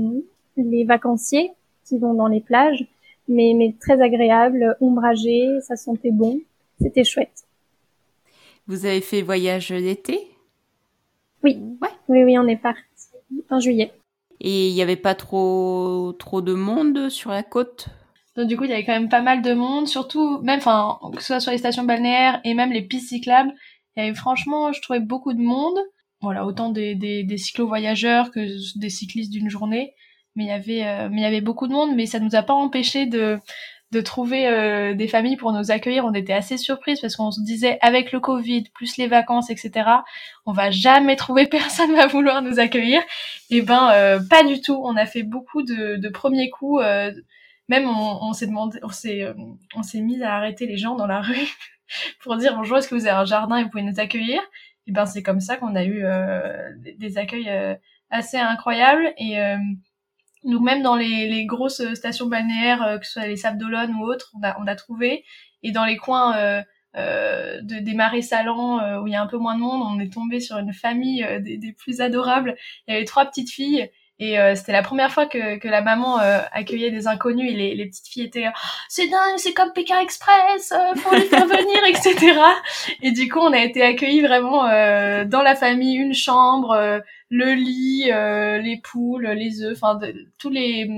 les vacanciers qui vont dans les plages, mais, mais très agréable, ombragé, ça sentait bon, c'était chouette. Vous avez fait voyage d'été Oui. Ouais. Oui, oui, on est parti en juillet. Et il n'y avait pas trop, trop de monde sur la côte? Donc du coup, il y avait quand même pas mal de monde, surtout même, enfin, que ce soit sur les stations balnéaires et même les pistes cyclables, il y avait franchement, je trouvais beaucoup de monde. Voilà, autant des, des, des cyclo-voyageurs que des cyclistes d'une journée, mais il y avait, euh, mais il y avait beaucoup de monde, mais ça nous a pas empêché de de trouver euh, des familles pour nous accueillir. On était assez surprises parce qu'on se disait avec le Covid plus les vacances, etc. On va jamais trouver [LAUGHS] personne à vouloir nous accueillir. Et eh ben euh, pas du tout. On a fait beaucoup de, de premiers coups. Euh, même on, s'est demandé, on s'est on s'est mis à arrêter les gens dans la rue [LAUGHS] pour dire bonjour, est-ce que vous avez un jardin et vous pouvez nous accueillir? Et eh ben c'est comme ça qu'on a eu des accueils assez incroyables et donc même dans les, les grosses stations balnéaires, euh, que ce soit les Sables d'Olonne ou autres, on a, on a trouvé. Et dans les coins euh, euh, de, des marais salants euh, où il y a un peu moins de monde, on est tombé sur une famille des, des, plus adorables. Il y avait trois petites filles et c'était la première fois que, que la maman accueillait des inconnus et les, les petites filles étaient c'est dingue, c'est comme Pékin Express, faut les faire venir, [LAUGHS] etc. Et du coup, on a été accueillis vraiment dans la famille, une chambre, le lit, euh, les poules, les œufs, enfin tous les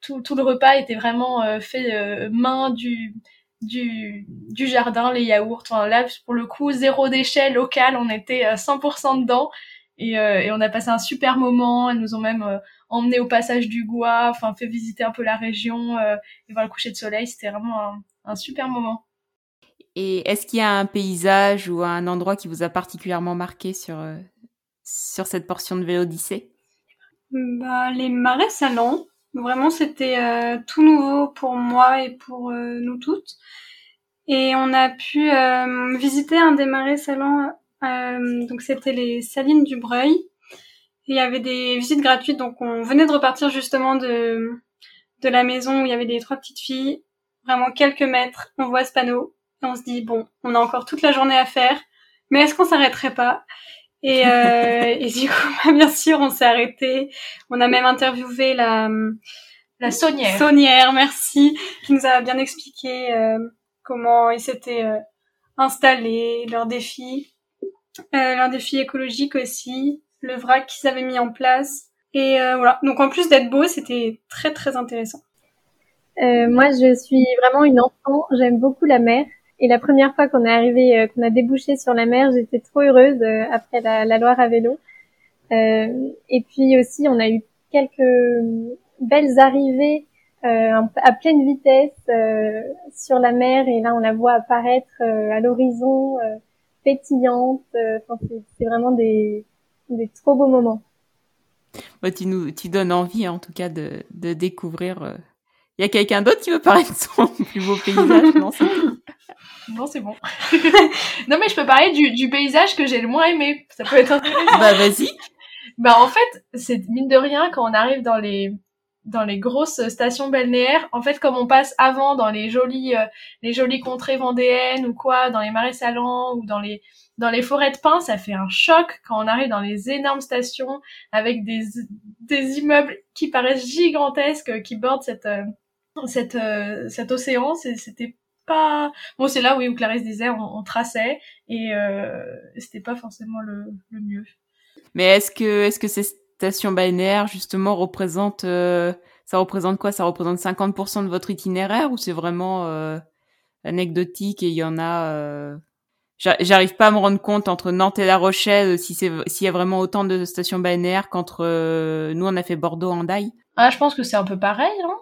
tout, le repas était vraiment euh, fait euh, main du du, jardin, les yaourts. Enfin, là, pour le coup, zéro déchet local, on était 100% dedans. Et, on a passé un super moment. Elles nous ont même emmené au passage du Gois, enfin fait visiter un peu la région et voir le coucher de soleil. C'était vraiment un, super moment. Et est-ce qu'il y a un paysage ou un endroit qui vous a particulièrement marqué sur sur cette portion de Véodyssée bah, Les marais salants. Vraiment, c'était euh, tout nouveau pour moi et pour euh, nous toutes. Et on a pu euh, visiter un des marais salants. donc, c'était les Salines du Breuil. il y avait des visites gratuites. Donc, on venait de repartir justement de, la maison où il y avait les trois petites filles. Vraiment quelques mètres. On voit ce panneau. Et on se dit, bon, on a encore toute la journée à faire. Mais est-ce qu'on s'arrêterait pas? Et, euh, et du coup, [LAUGHS] bien sûr, on s'est arrêté. On a même interviewé la la Saunière. Saunière, merci, qui nous a bien expliqué euh, comment ils s'étaient euh, installés, leurs défis, euh, leurs défis écologiques aussi, le vrac qu'ils avaient mis en place. Et euh, voilà. Donc en plus d'être beau, c'était très très intéressant. moi, je suis vraiment une enfant. J'aime beaucoup la mer. Et la première fois qu'on est arrivé, euh, qu'on a débouché sur la mer, j'étais trop heureuse euh, après la, la, Loire à vélo. Euh, et puis aussi, on a eu quelques belles arrivées à pleine vitesse sur la mer. Et là, on la voit apparaître à l'horizon, pétillante. C'est vraiment des, des trop beaux moments. tu nous, tu donnes envie, en tout cas, de, de découvrir Il y a quelqu'un d'autre qui veut parler de son [LAUGHS] plus beau paysage? Non, Non, c'est bon. [LAUGHS] non, mais je peux parler du, du paysage que j'ai le moins aimé. Ça peut être intéressant. [LAUGHS] Bah, vas-y. Bah, en fait, c'est mine de rien, quand on arrive dans les, dans les grosses stations balnéaires, en fait, comme on passe avant dans les jolies, euh, les jolies contrées vendéennes ou quoi, dans les marais salants ou dans les, dans les forêts de pins, ça fait un choc quand on arrive dans les énormes stations avec des, des immeubles qui paraissent gigantesques, qui bordent cette, euh, cette, euh, cet océan. C'était pas. Bon c'est là oui où Clarisse disait on, on traçait et euh, c'était pas forcément le, le mieux. Mais est-ce que est-ce que ces stations balnéaires justement représentent euh, ça représente quoi? Ça représente 50% de votre itinéraire ou c'est vraiment euh, anecdotique et il y en a euh, j'arrive pas à me rendre compte entre Nantes et La Rochelle si c'est s'il y a vraiment autant de stations balnéaires qu'entre nous on a fait Bordeaux Hendaye? Ah je pense que c'est un peu pareil non?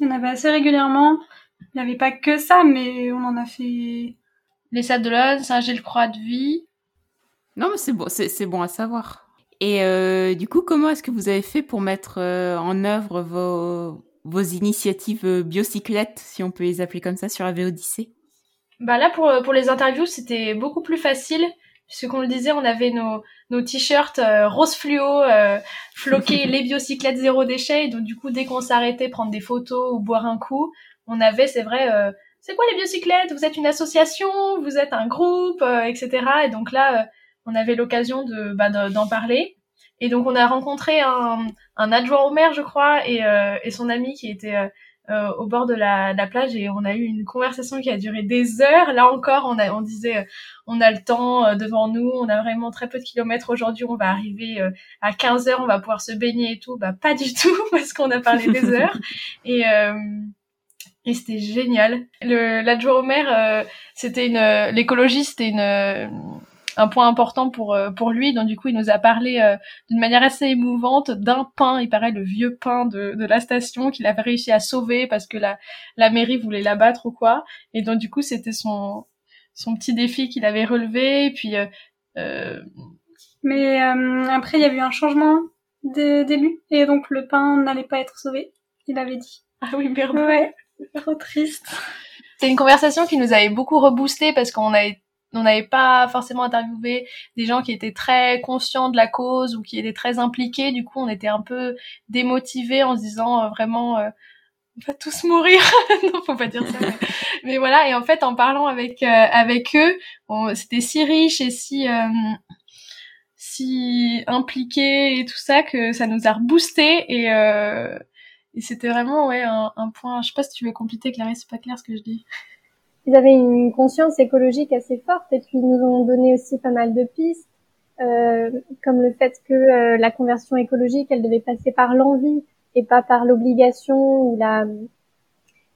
Il y en avait assez régulièrement il n'y avait pas que ça, mais on en a fait. Les d'Olonne, Saint-Gilles-Croix-de-Vie. Non, mais c'est bon, c'est bon à savoir. Et euh, du coup, comment est-ce que vous avez fait pour mettre euh, en œuvre vos, vos initiatives euh, biocyclettes, si on peut les appeler comme ça, sur la Véodyssée? Bah là, pour, pour les interviews, c'était beaucoup plus facile. Puisque, comme on le disait, on avait nos, nos t-shirts euh, rose fluo, euh, floqués [LAUGHS] les biocyclettes zéro déchet. Et donc, du coup, dès qu'on s'arrêtait prendre des photos ou boire un coup, on avait, c'est vrai, euh, c'est quoi les biocyclettes Vous êtes une association? Vous êtes un groupe? Euh, Etc. Et donc là, euh, on avait l'occasion de bah, d'en parler. Et donc on a rencontré un, un adjoint au maire, je crois, et, et son ami qui était au bord de la, la, plage et on a eu une conversation qui a duré des heures. Là encore, on, a, on disait, on a le temps devant nous, on a vraiment très peu de kilomètres aujourd'hui, on va arriver à 15 heures, on va pouvoir se baigner et tout. Bah pas du tout [LAUGHS] parce qu'on a parlé des heures. [LAUGHS] Et et c'était génial. L'adjoint au maire, euh, c'était une l'écologie, c'était une euh, un point important pour euh, pour lui. Donc du coup, il nous a parlé d'une manière assez émouvante d'un pain, il paraît le vieux pain de, de la station qu'il avait réussi à sauver parce que la la mairie voulait l'abattre ou quoi. Et donc du coup, c'était son son petit défi qu'il avait relevé. Et puis mais après, il y a eu un changement d'élu et donc le pain n'allait pas être sauvé. Il avait dit. Ah oui, merde. Ouais. [LAUGHS] Trop triste. C'est une conversation qui nous avait beaucoup reboosté parce qu'on avait on n'avait pas forcément interviewé des gens qui étaient très conscients de la cause ou qui étaient très impliqués. Du coup, on était un peu démotivés en se disant euh, vraiment euh, on va tous mourir. [LAUGHS] non, faut pas dire ça. [LAUGHS] Mais, voilà. Et en fait, en parlant avec euh, avec eux, c'était si riche et si si impliqué et tout ça que ça nous a reboosté et et c'était vraiment ouais un, un, point. Je sais pas si tu veux compléter, Clarisse, c'est pas clair ce que je dis. Ils avaient une conscience écologique assez forte et puis ils nous ont donné aussi pas mal de pistes, euh, comme le fait que euh, la conversion écologique, elle devait passer par l'envie et pas par l'obligation ou la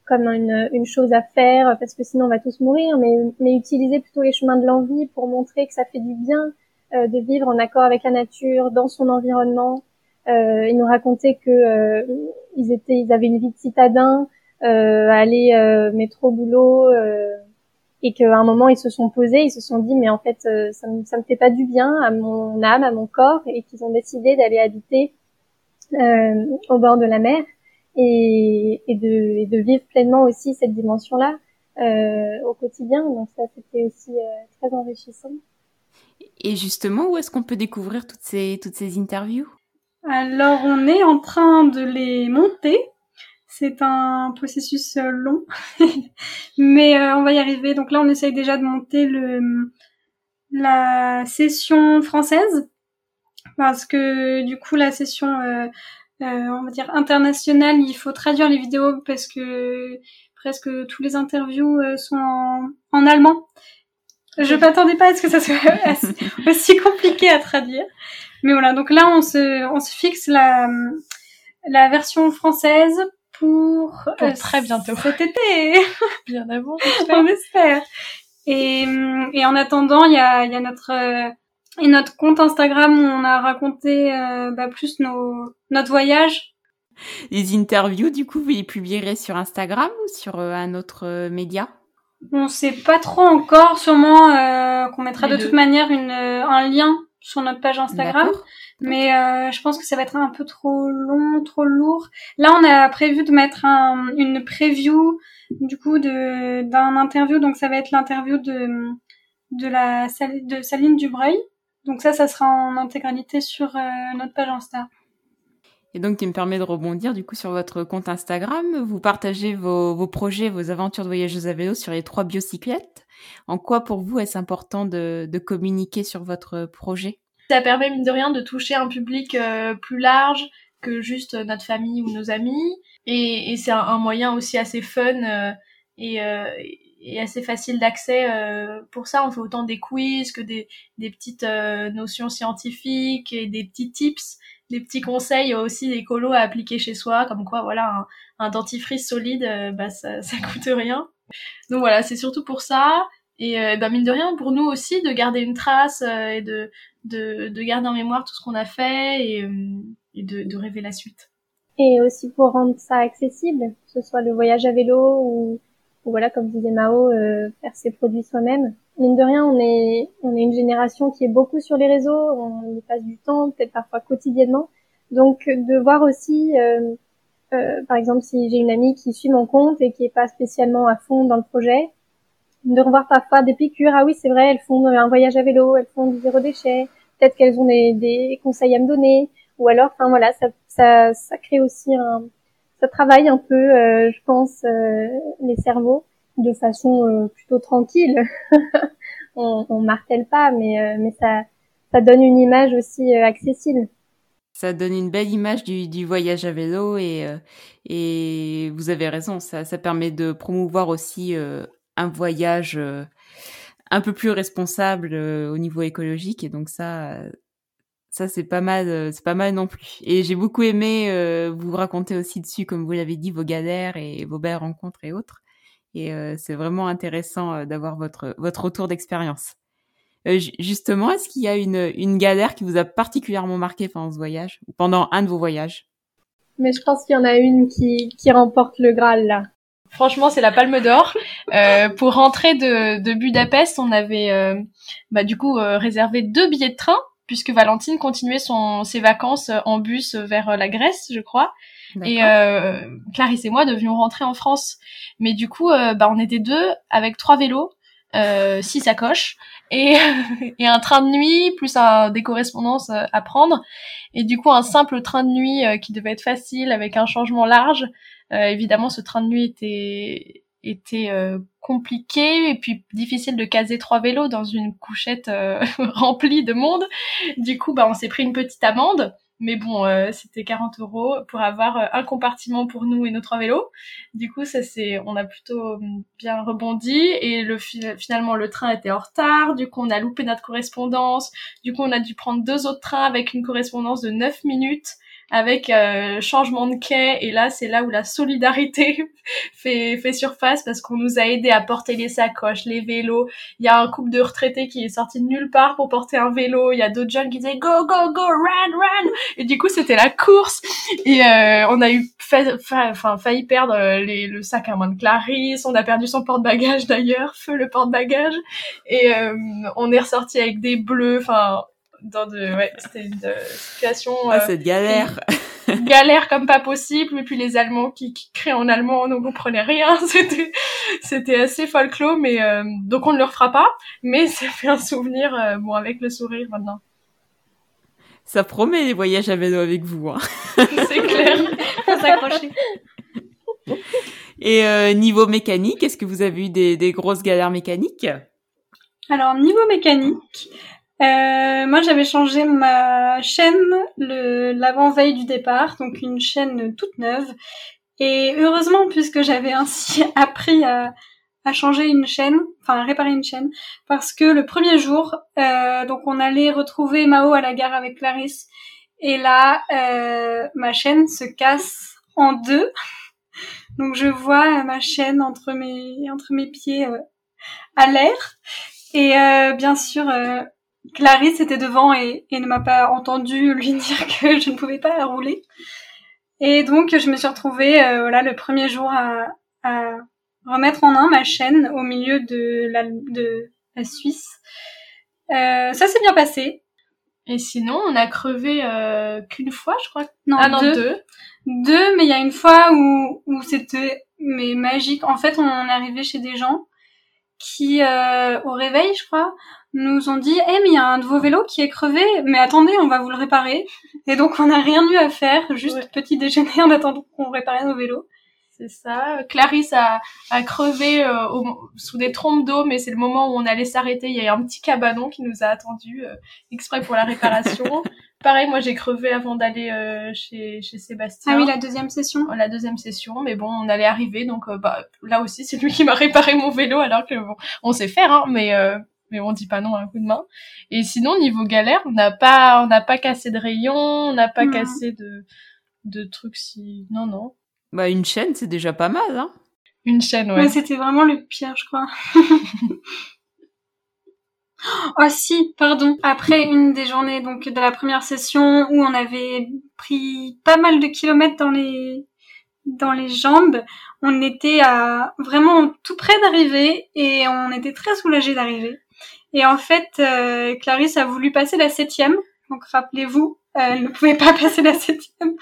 comme une, une, chose à faire parce que sinon on va tous mourir, mais, mais utiliser plutôt les chemins de l'envie pour montrer que ça fait du bien euh, de vivre en accord avec la nature, dans son environnement, ils nous racontaient que euh, ils étaient, ils avaient une vie de citadin, euh, aller euh, métro boulot, euh, et qu'à un moment ils se sont posés, ils se sont dit mais en fait euh, ça me ça me fait pas du bien à mon âme, à mon corps, et qu'ils ont décidé d'aller habiter au bord de la mer et, et, de, et de vivre pleinement aussi cette dimension-là au quotidien. Donc ça c'était aussi très enrichissant. Et justement, où est-ce qu'on peut découvrir toutes ces toutes ces interviews? Alors, on est en train de les monter. C'est un processus euh, long, [LAUGHS] mais euh, on va y arriver. Donc là, on essaye déjà de monter le la session française parce que du coup, la session euh, on va dire internationale, il faut traduire les vidéos parce que presque tous les interviews sont en, en allemand. Je m'attendais pas à ce que ça soit [LAUGHS] aussi compliqué à traduire. Mais voilà, donc là, on se, on se fixe la, la version française pour, pour euh, très bientôt. Cet été. [LAUGHS] Bien avant. [LAUGHS] on espère. Et, et en attendant, il y a, y a notre, euh, et notre compte Instagram où on a raconté euh, bah, plus nos, notre voyage. Les interviews, du coup, vous les publierez sur Instagram ou sur un autre média? On sait pas trop encore, sûrement qu'on mettra de toute manière une, un lien sur notre page Instagram. Mais euh, je pense que ça va être un peu trop long, trop lourd. Là, on a prévu de mettre un, une preview du coup de d'un interview. Donc ça va être l'interview de de la de Saline Dubreuil. Donc ça, ça sera en intégralité sur euh, notre page Insta. Et donc, qui me permet de rebondir du coup sur votre compte Instagram. Vous partagez vos, projets, vos aventures de voyageuse à vélo sur les trois biocyclettes. En quoi pour vous est-ce important de, communiquer sur votre projet? Ça permet mine de rien de toucher un public euh, plus large que juste notre famille ou nos amis. Et, c'est un, moyen aussi assez fun euh, et, euh, et, assez facile d'accès. Pour ça, on fait autant des quiz que des, petites notions scientifiques et des petits tips des petits conseils aussi écolos à appliquer chez soi, comme quoi voilà un, dentifrice solide, bah ça, [LAUGHS] ça coûte rien. Donc voilà, c'est surtout pour ça. Et euh, bah, mine de rien, pour nous aussi, de garder une trace euh, et de, de, de, garder en mémoire tout ce qu'on a fait et, euh, et de, de, rêver la suite. Et aussi pour rendre ça accessible, que ce soit le voyage à vélo ou, voilà, comme disait Mao, euh, faire ses produits soi-même. Mine de rien, on est, on est une génération qui est beaucoup sur les réseaux, on y passe du temps, peut-être parfois quotidiennement. Donc de voir aussi, euh, par exemple, si j'ai une amie qui suit mon compte et qui est pas spécialement à fond dans le projet, de revoir parfois des piqûres. Ah oui, c'est vrai, elles font un voyage à vélo, elles font du zéro déchet. Peut-être qu'elles ont des, des, conseils à me donner. Ou alors, enfin voilà, ça, ça, ça crée aussi un, ça travaille un peu, euh, je pense, euh, les cerveaux de façon euh, plutôt tranquille. [LAUGHS] on, on martèle pas, mais mais ça, ça donne une image aussi accessible. Ça donne une belle image du, du voyage à vélo et et vous avez raison, ça, ça permet de promouvoir aussi un voyage un peu plus responsable au niveau écologique et donc ça ça c'est pas mal euh, c'est pas mal non plus. Et j'ai beaucoup aimé vous raconter aussi dessus comme vous l'avez dit vos galères et vos belles rencontres et autres. Et c'est vraiment intéressant d'avoir votre votre retour d'expérience. Justement est-ce qu'il y a une une galère qui vous a particulièrement marqué pendant ce voyage ou pendant un de vos voyages? Mais je pense qu'il y en a une qui qui remporte le Graal là. Franchement, c'est la Palme d'Or. Euh, pour rentrer de, de, Budapest, on avait euh, bah, du coup euh, réservé deux billets de train puisque Valentine continuait son, ses vacances en bus vers la Grèce, je crois. Et euh, Clarisse et moi devions rentrer en France. Mais du coup, bah, on était deux avec trois vélos, six sacoches et, [LAUGHS] et un train de nuit plus un, des correspondances à prendre. Et du coup, un simple train de nuit qui devait être facile avec un changement large. Euh, évidemment, ce train de nuit était était euh, compliqué et puis difficile de caser trois vélos dans une couchette euh, [LAUGHS] remplie de monde. Du coup, bah, on s'est pris une petite amende. Mais bon, c'était 40 euros pour avoir un compartiment pour nous et nos trois vélos. Du coup, ça c'est, on a plutôt bien rebondi et le finalement le train était en retard. Du coup, on a loupé notre correspondance. Du coup, on a dû prendre deux autres trains avec une correspondance de 9 minutes avec euh, changement de quai et là c'est là où la solidarité [LAUGHS] fait fait surface parce qu'on nous a aidé à porter les sacoches, les vélos. Il y a un couple de retraités qui est sorti de nulle part pour porter un vélo. Il y a d'autres jeunes qui disaient go go go run run et du coup c'était la course et euh, on a eu enfin failli perdre euh, les, le sac à main de Clarisse. On a perdu son porte-bagages d'ailleurs, feu le porte-bagages et euh, on est ressorti avec des bleus. Enfin dans de ouais c'était une euh, situation ah, euh, cette galère. galère comme pas possible. Et puis les allemands qui, qui créent en allemand on ne comprenait rien. [LAUGHS] C'était c'était assez folklore mais euh, donc on ne le refera pas. Mais ça fait un souvenir euh, bon avec le sourire maintenant. Ça promet les voyages à vélo avec vous hein. [LAUGHS] c'est clair. Faut s'accrocher. Et euh, niveau mécanique est-ce que vous avez eu des, des grosses galères mécaniques? Alors niveau mécanique euh, moi, j'avais changé ma chaîne le l'avant-veille du départ, donc une chaîne toute neuve. Et heureusement, puisque j'avais ainsi [LAUGHS] appris à, à changer une chaîne, enfin à réparer une chaîne, parce que le premier jour, euh, donc on allait retrouver Mao à la gare avec Clarisse, et là, euh, ma chaîne se casse en deux. [LAUGHS] Donc je vois ma chaîne entre mes entre mes pieds euh, à l'air, et euh, bien sûr Clarisse était devant et, et ne m'a pas entendu lui [LAUGHS] dire que je ne pouvais pas rouler. Et donc, je me suis retrouvée, euh, voilà, le premier jour à, à, remettre en main ma chaîne au milieu de la, de la Suisse. Euh, ça s'est bien passé. Et sinon, on a crevé euh, qu'une fois, je crois. Non, ah non, deux. deux. Deux, mais il y a une fois où, où c'était mais magique. En fait, on est arrivé chez des gens qui, euh, au réveil, je crois, nous ont dit, eh, mais il y a un de vos vélos qui est crevé, mais attendez, on va vous le réparer. Et donc, on n'a rien eu à faire, juste Ouais. petit déjeuner en attendant qu'on réparait nos vélos. C'est ça. Clarisse a, a crevé euh, au- sous des trompes d'eau, mais c'est le moment où on allait s'arrêter. Il y a un petit cabanon qui nous a attendu euh, exprès pour la réparation. [LAUGHS] Pareil, moi j'ai crevé avant d'aller euh, chez, chez Sébastien. Ah oui, la deuxième session. la deuxième session, mais bon, on allait arriver, donc euh, bah, là aussi c'est lui qui m'a réparé mon vélo, alors que bon, on sait faire, hein, mais euh, mais on dit pas non à un coup de main. Et sinon niveau galère, on n'a pas on n'a pas cassé de rayons, on n'a pas cassé de de trucs si non non Bah, une chaîne, c'est déjà pas mal, hein. une chaîne Ouais, ouais. c'était vraiment le pire, je crois. [LAUGHS] oh si, pardon. Après une des journées donc de la première session où on avait pris pas mal de kilomètres dans les dans les jambes, on était à vraiment tout près d'arriver et on était très soulagés d'arriver. Et en fait, euh, Clarisse a voulu passer la septième. Donc rappelez-vous, euh, elle ne pouvait pas [LAUGHS] passer la septième.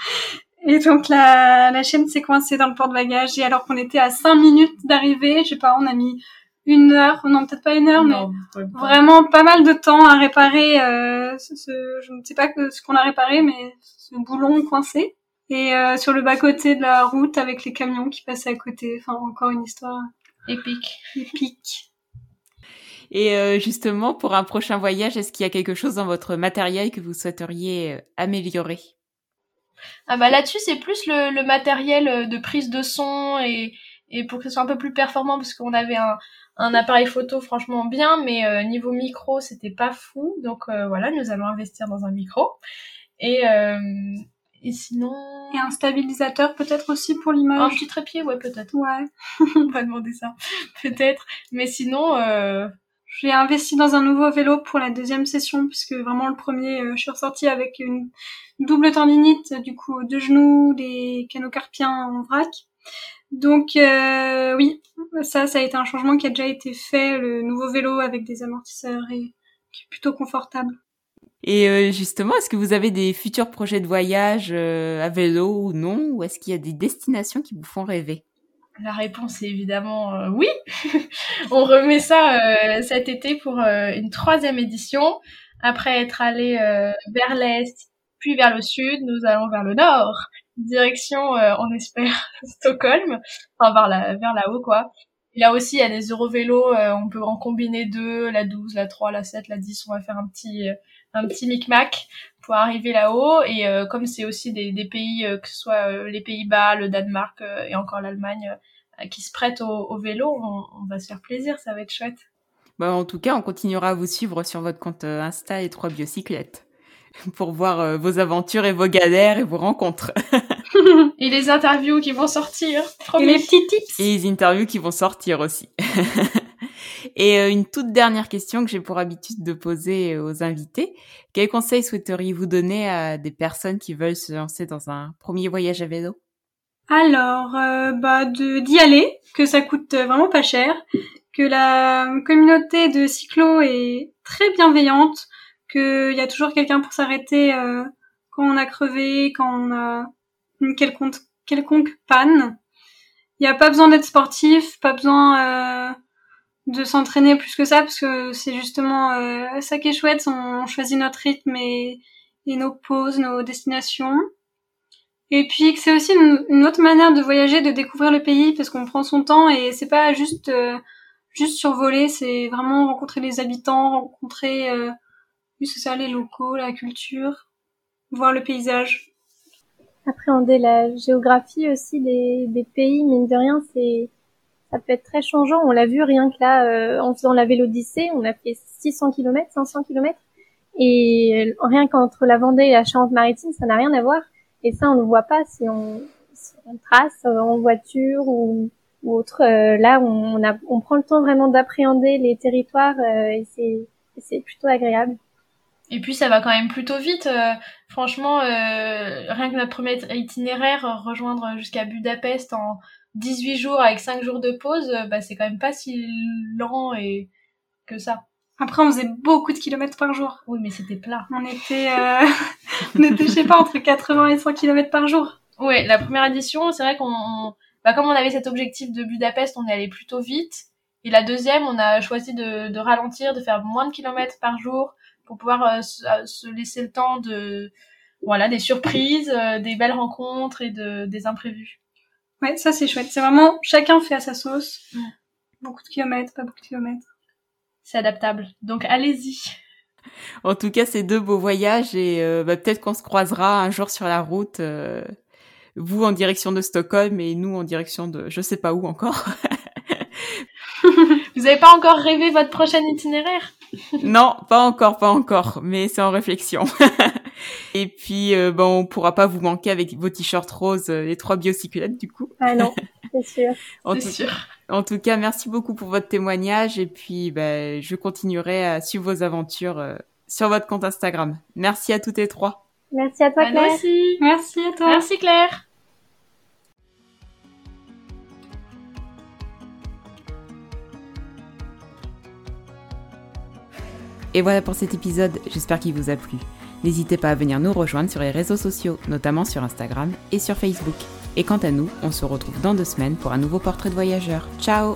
Et donc la, la chaîne s'est coincée dans le porte-bagages et alors qu'on était à cinq minutes d'arriver, je sais pas, on a mis une heure, non peut-être pas une heure, mais Non, pas. vraiment pas mal de temps à réparer euh, ce, ce- je ne sais pas que, ce qu'on a réparé, mais ce boulon coincé. Et euh, sur le bas-côté de la route avec les camions qui passaient à côté. Enfin, encore une histoire épique. épique. Et euh, justement, pour un prochain voyage, est-ce qu'il y a quelque chose dans votre matériel que vous souhaiteriez améliorer? Ah bah là-dessus c'est plus le, le matériel de prise de son et et pour que ce soit un peu plus performant parce qu'on avait un un appareil photo franchement bien, mais euh, niveau micro c'était pas fou, donc euh, voilà nous allons investir dans un micro et euh, et sinon Et un stabilisateur peut-être aussi pour un l'image. petit trépied ouais peut-être Ouais. [LAUGHS] on va demander ça peut-être mais sinon J'ai investi dans un nouveau vélo pour la deuxième session puisque vraiment le premier, je suis ressortie avec une double tendinite, du coup deux genoux, les canaux carpiens en vrac. Donc euh, oui, ça, ça a été un changement qui a déjà été fait, le nouveau vélo avec des amortisseurs et qui est plutôt confortable. Et euh, justement, est-ce que vous avez des futurs projets de voyage euh, à vélo ou non? Ou est-ce qu'il y a des destinations qui vous font rêver? La réponse est évidemment euh, oui. [LAUGHS] On remet ça euh, cet été pour euh, une troisième édition. Après être allé euh, vers l'est, puis vers le sud, nous allons vers le nord. Direction, euh, on espère, [LAUGHS] Stockholm. Enfin, vers la, vers là-haut, quoi. Là aussi, il y a des Eurovélos, euh, on peut en combiner deux, la 12, la 3, la 7, la 10. On va faire un petit, euh, un petit micmac pour arriver là-haut. Et euh, comme c'est aussi des, des pays, euh, que ce soit euh, les Pays-Bas, le Danemark et encore l'Allemagne, qui se prêtent au, au vélo, on, on va se faire plaisir, ça va être chouette. bah, En tout cas, on continuera à vous suivre sur votre compte Insta et trois bicyclettes [LAUGHS] pour voir euh, vos aventures et vos galères et vos rencontres. [LAUGHS] Et les interviews qui vont sortir, Et les petits tips Et les interviews qui vont sortir aussi. [LAUGHS] et euh, une toute dernière question que j'ai pour habitude de poser aux invités. Quels conseils souhaiteriez-vous donner à des personnes qui veulent se lancer dans un premier voyage à vélo? Alors, euh, bah, de d'y aller, que ça coûte vraiment pas cher, que la communauté de cyclo est très bienveillante, qu'il y a toujours quelqu'un pour s'arrêter euh, quand on a crevé, quand on a une quelconque, quelconque panne. Il n'y a pas besoin d'être sportif, pas besoin euh, de s'entraîner plus que ça, parce que c'est justement euh, ça qui est chouette, on choisit notre rythme et, nos pauses, nos destinations. Et puis que c'est aussi une, une autre manière de voyager, de découvrir le pays, parce qu'on prend son temps et c'est pas juste euh, juste survoler, c'est vraiment rencontrer les habitants, rencontrer euh, c'est ça, les locaux, la culture, voir le paysage. Appréhender la géographie aussi des, des pays, mine de rien, c'est ça peut être très changeant. On l'a vu rien que là, euh, en faisant la Vélodyssée, on a fait 600 km, 500 km, et rien qu'entre la Vendée et la Charente-Maritime, ça n'a rien à voir. Et ça, on ne voit pas si on, si on trace euh, en voiture ou, ou autre. Euh, là, on, a, on prend le temps vraiment d'appréhender les territoires euh, et c'est plutôt agréable. Et puis ça va quand même plutôt vite. euh, franchement, euh, rien que notre premier itinéraire, euh, rejoindre jusqu'à Budapest en 18 jours avec 5 jours de pause, euh, bah, c'est quand même pas si lent et que ça. Après, on faisait beaucoup de kilomètres par jour. Oui, mais c'était plat. On était, euh, [LAUGHS] on était, je sais pas, entre 80 et 100 kilomètres par jour. Oui, la première édition, c'est vrai qu'on, bah, comme on avait cet objectif de Budapest, on est allé plutôt vite. Et la deuxième, on a choisi de, de ralentir, de faire moins de kilomètres par jour pour pouvoir euh, se, euh, se laisser le temps de, voilà, des surprises, euh, des belles rencontres et de, des imprévus. Ouais, ça c'est chouette. C'est vraiment chacun fait à sa sauce. Mm. Beaucoup de kilomètres, pas beaucoup de kilomètres. C'est adaptable. Donc allez-y. En tout cas, c'est deux beaux voyages et euh, bah, peut-être qu'on se croisera un jour sur la route. euh, vous en direction de Stockholm et nous en direction de je sais pas où encore. [LAUGHS] [LAUGHS] Vous avez pas encore rêvé votre prochain itinéraire? Non, pas encore, pas encore, mais c'est en réflexion. [LAUGHS] et puis, euh, bon, on pourra pas vous manquer avec vos t-shirts roses, euh, les trois biocyclettes du coup. Ah non, [LAUGHS] c'est sûr. En C'est tout, sûr. en tout cas, merci beaucoup pour votre témoignage et puis bah, je continuerai à suivre vos aventures euh, sur votre compte Instagram. Merci à toutes les trois. Merci à toi, Claire. aussi. Merci à toi. Merci Claire. Et voilà pour cet épisode, j'espère qu'il vous a plu. N'hésitez pas à venir nous rejoindre sur les réseaux sociaux, notamment sur Instagram et sur Facebook. Et quant à nous, on se retrouve dans deux semaines pour un nouveau portrait de voyageur. Ciao